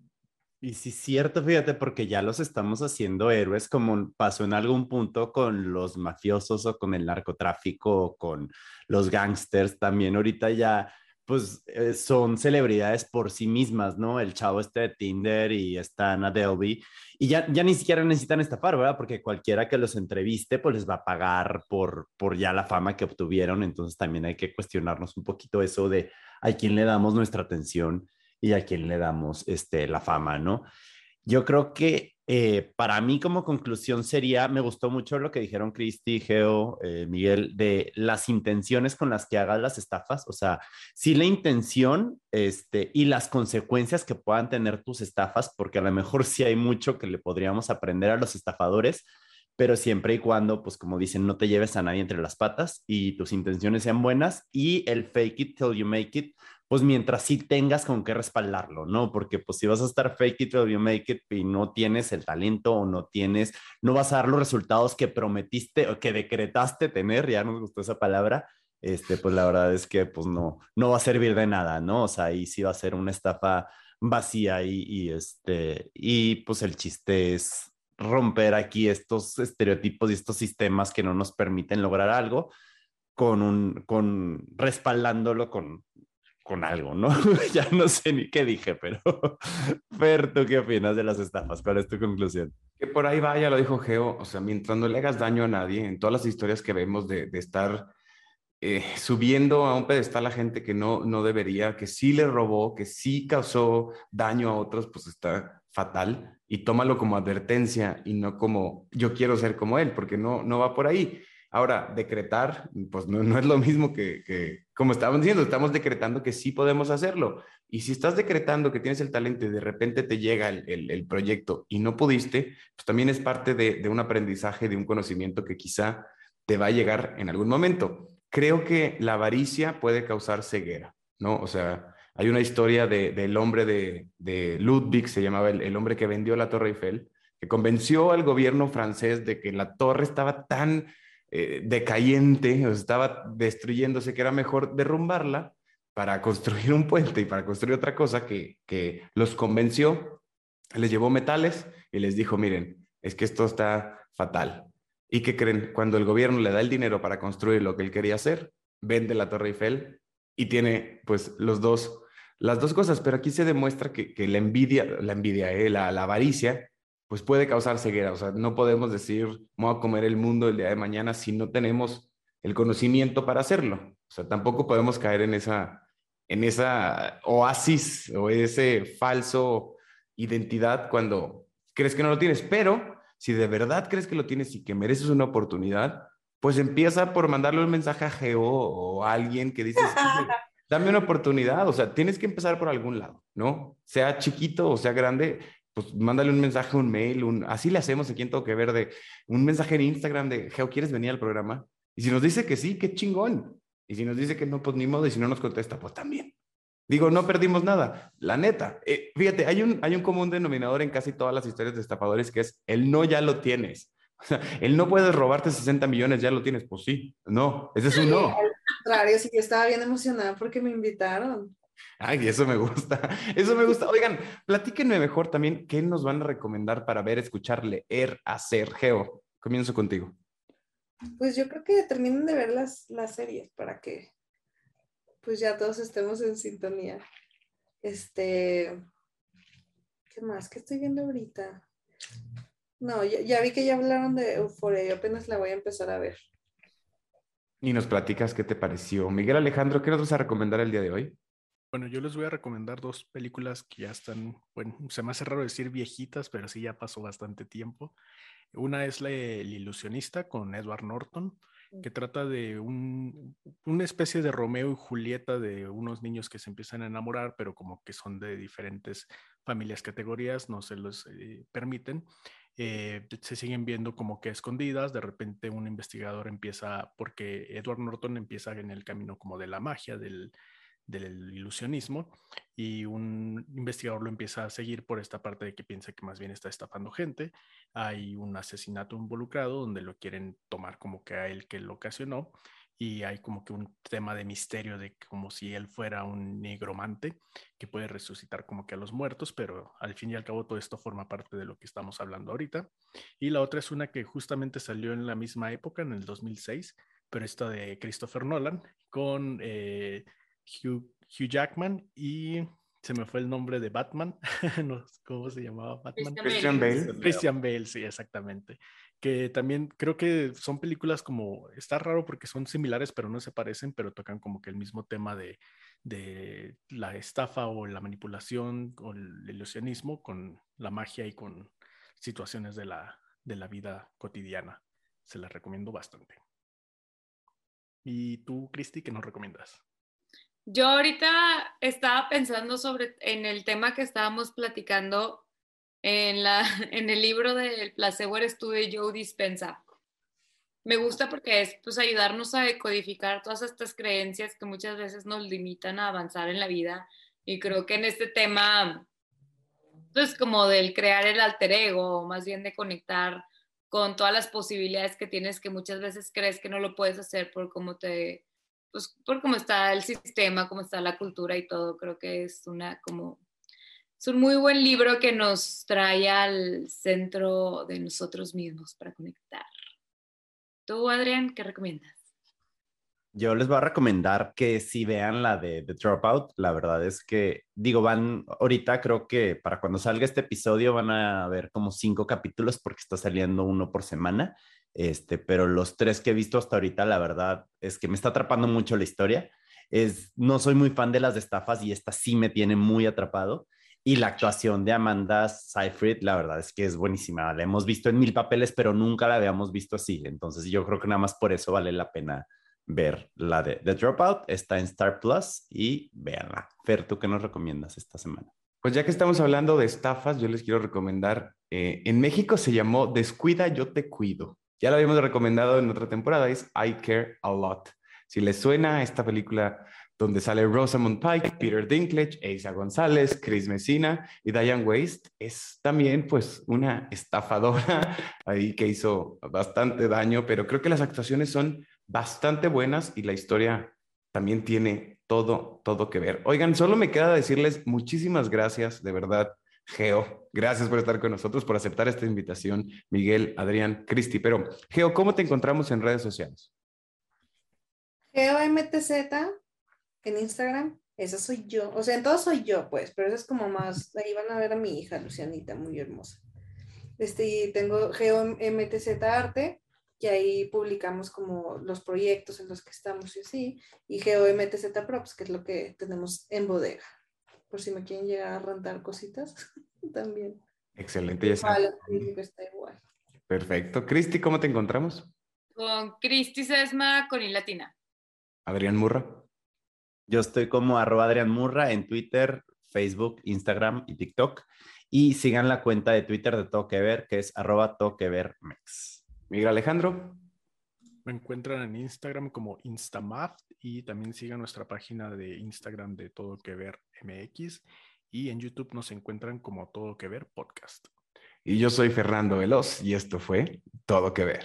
Y sí, cierto, fíjate, porque ya los estamos haciendo héroes como pasó en algún punto con los mafiosos o con el narcotráfico o con los gangsters. También ahorita ya, pues, eh, son celebridades por sí mismas, ¿no? El chavo este de Tinder y está Ana Delby. Y ya, ya ni siquiera necesitan estafar, ¿verdad? Porque cualquiera que los entreviste, pues les va a pagar por, por ya la fama que obtuvieron. Entonces también hay que cuestionarnos un poquito eso de a quién le damos nuestra atención y a quién le damos este, la fama, ¿no? Yo creo que eh, para mí como conclusión sería, me gustó mucho lo que dijeron Cristi, Geo, eh, Miguel, de las intenciones con las que hagas las estafas, o sea, sí la intención este, y las consecuencias que puedan tener tus estafas, porque a lo mejor sí hay mucho que le podríamos aprender a los estafadores, pero siempre y cuando, pues como dicen, no te lleves a nadie entre las patas y tus intenciones sean buenas y el fake it till you make it, pues mientras sí tengas con qué respaldarlo, ¿no? Porque pues si vas a estar fake it till you make it y no tienes el talento o no tienes, no vas a dar los resultados que prometiste o que decretaste tener, ya nos gustó esa palabra, este, pues la verdad es que pues no, no va a servir de nada, ¿no? O sea, ahí sí va a ser una estafa vacía y, y este, y pues el chiste es romper aquí estos estereotipos y estos sistemas que no nos permiten lograr algo con un, con respaldándolo con con algo, ¿no? ya no sé ni qué dije, pero Fer, ¿tú qué opinas de las estafas? ¿Cuál es tu conclusión? Que por ahí va, ya lo dijo Geo, o sea, mientras no le hagas daño a nadie, en todas las historias que vemos de, de estar eh, subiendo a un pedestal a gente que no, no debería, que sí le robó, que sí causó daño a otros, pues está fatal y tómalo como advertencia y no como yo quiero ser como él, porque no, no va por ahí. Ahora, decretar, pues no, no es lo mismo que, que, como estábamos diciendo, estamos decretando que sí podemos hacerlo. Y si estás decretando que tienes el talento y de repente te llega el, el, proyecto y no pudiste, pues también es parte de, de un aprendizaje, de un conocimiento que quizá te va a llegar en algún momento creo que la avaricia puede causar ceguera, ¿no? O sea, hay una historia de, del hombre de, de, Ludwig, se llamaba el, el, hombre que vendió la Torre Eiffel, que convenció al gobierno francés de que la torre estaba tan eh, decayente, o estaba destruyéndose, que era mejor derrumbarla para construir un puente y para construir otra cosa que, que los convenció, les llevó metales y les dijo, miren, es que esto está fatal, ¿Y qué creen? Cuando el gobierno le da el dinero para construir lo que él quería hacer, vende la Torre Eiffel y tiene pues los dos, las dos cosas, pero aquí se demuestra que, que la envidia, la envidia, eh, la, la, avaricia, pues puede causar ceguera. O sea, no podemos decir, voy a comer el mundo el día de mañana si no tenemos el conocimiento para hacerlo. O sea, tampoco podemos caer en esa, en esa oasis o ese falso identidad cuando crees que no lo tienes, pero si de verdad crees que lo tienes y que mereces una oportunidad, pues empieza por mandarle un mensaje a Geo o a alguien que dices, dame una oportunidad, o sea, tienes que empezar por algún lado, ¿no? Sea chiquito o sea grande, pues mándale un mensaje, un mail, un... así le hacemos aquí en Todo Que Ver, de un mensaje en Instagram de, Geo, ¿quieres venir al programa? Y si nos dice que sí, qué chingón. Y si nos dice que no, pues ni modo, y si no nos contesta, pues también. Digo, no perdimos nada, la neta. Eh, fíjate, hay un, hay un común denominador en casi todas las historias de estafadores que es el no ya lo tienes. O sea, el no puedes robarte 60 millones, ya lo tienes. Pues sí, no, ese es un no. Al contrario, sí, yo estaba bien emocionada porque me invitaron. Ay, eso me gusta, eso me gusta. Oigan, platíquenme mejor también qué nos van a recomendar para ver, escuchar, leer, hacer. Geo, comienzo contigo. Pues yo creo que terminen de ver las, las series para que pues ya todos estemos en sintonía. Este, ¿qué más? ¿Qué estoy viendo ahorita? No, ya, ya, vi que ya hablaron de Euphoria, yo apenas la voy a empezar a ver. Y nos platicas qué te pareció. Miguel Alejandro, ¿qué nos vas a recomendar el día de hoy? Bueno, yo les voy a recomendar dos películas que ya están, bueno, se me hace raro decir viejitas, pero sí ya pasó bastante tiempo. Una es la, El ilusionista con Edward Norton que trata de un, una especie de Romeo y Julieta de unos niños que se empiezan a enamorar, pero como que son de diferentes familias, categorías, no se los eh, permiten. Eh, se siguen viendo como que escondidas, de repente un investigador empieza, porque Edward Norton empieza en el camino como de la magia, del, del ilusionismo y un investigador lo empieza a seguir por esta parte de que piensa que más bien está estafando gente. Hay un asesinato involucrado donde lo quieren tomar como que a él que lo ocasionó y hay como que un tema de misterio de como si él fuera un negromante que puede resucitar como que a los muertos, pero al fin y al cabo todo esto forma parte de lo que estamos hablando ahorita. Y la otra es una que justamente salió en la misma época, en el 2006, pero esta de Christopher Nolan con... Eh, Hugh, Hugh, Jackman y se me fue el nombre de Batman, no, ¿cómo se llamaba Batman? Christian Bale. Christian Bale, sí, exactamente. Que también creo que son películas como, está raro porque son similares pero no se parecen, pero tocan como que el mismo tema de, de la estafa o la manipulación o el ilusionismo con la magia y con situaciones de la, de la vida cotidiana. Se las recomiendo bastante. ¿Y tú, Cristi, qué nos recomiendas? Yo ahorita estaba pensando sobre en el tema que estábamos platicando en, la, en el libro del placebo eres tú de Joe Dispensa. Me gusta porque es pues ayudarnos a decodificar todas estas creencias que muchas veces nos limitan a avanzar en la vida y creo que en este tema pues como del crear el alter ego, más bien de conectar con todas las posibilidades que tienes que muchas veces crees que no lo puedes hacer por cómo te pues por cómo está el sistema, cómo está la cultura y todo, creo que es una como es un muy buen libro que nos trae al centro de nosotros mismos para conectar. ¿Tú, Adrián, qué recomiendas? Yo les voy a recomendar que si vean la de The Dropout, la verdad es que, digo, van, ahorita creo que para cuando salga este episodio van a ver como cinco capítulos porque está saliendo uno por semana, este, pero los tres que he visto hasta ahorita, la verdad es que me está atrapando mucho la historia. Es, no soy muy fan de las estafas y esta sí me tiene muy atrapado. Y la actuación de Amanda Seyfried, la verdad es que es buenísima. La hemos visto en mil papeles, pero nunca la habíamos visto así. Entonces yo creo que nada más por eso vale la pena ver la de The Dropout. Está en Star Plus y véanla. Fer, ¿tú qué nos recomiendas esta semana? Pues ya que estamos hablando de estafas, yo les quiero recomendar, eh, en México se llamó Descuida, yo te cuido. Ya lo habíamos recomendado en otra temporada, es I Care a Lot. Si les suena esta película donde sale Rosamund Pike, Peter Dinklage, Asa González, Chris Messina y Diane Waste, es también pues una estafadora ahí que hizo bastante daño, pero creo que las actuaciones son bastante buenas y la historia también tiene todo, todo que ver. Oigan, solo me queda decirles muchísimas gracias, de verdad, Geo. Gracias por estar con nosotros, por aceptar esta invitación, Miguel, Adrián, Cristi. Pero, Geo, ¿cómo te encontramos en redes sociales? GeoMTZ en Instagram, esa soy yo. O sea, en todo soy yo, pues, pero eso es como más, ahí van a ver a mi hija, Lucianita, muy hermosa. Este, tengo GeoMTZ Arte, y ahí publicamos como los proyectos en los que estamos y así, y GeoMTZ Props, que es lo que tenemos en bodega. Por si me quieren llegar a rentar cositas, también. Excelente, ya sabes. está igual. Perfecto. Cristi, ¿cómo te encontramos? Con Cristi Sesma con I latina. Adrián Murra. Yo estoy como arroba Adrián Murra en Twitter, Facebook, Instagram y TikTok. Y sigan la cuenta de Twitter de Todo Que Ver, que es arroba Todo Que Ver Mex. Miguel Alejandro. Me encuentran en Instagram como Instamath y también sigan nuestra página de Instagram de Todo Que Ver MX y en YouTube nos encuentran como Todo Que Ver Podcast. Y yo soy Fernando Veloz y esto fue Todo Que Ver.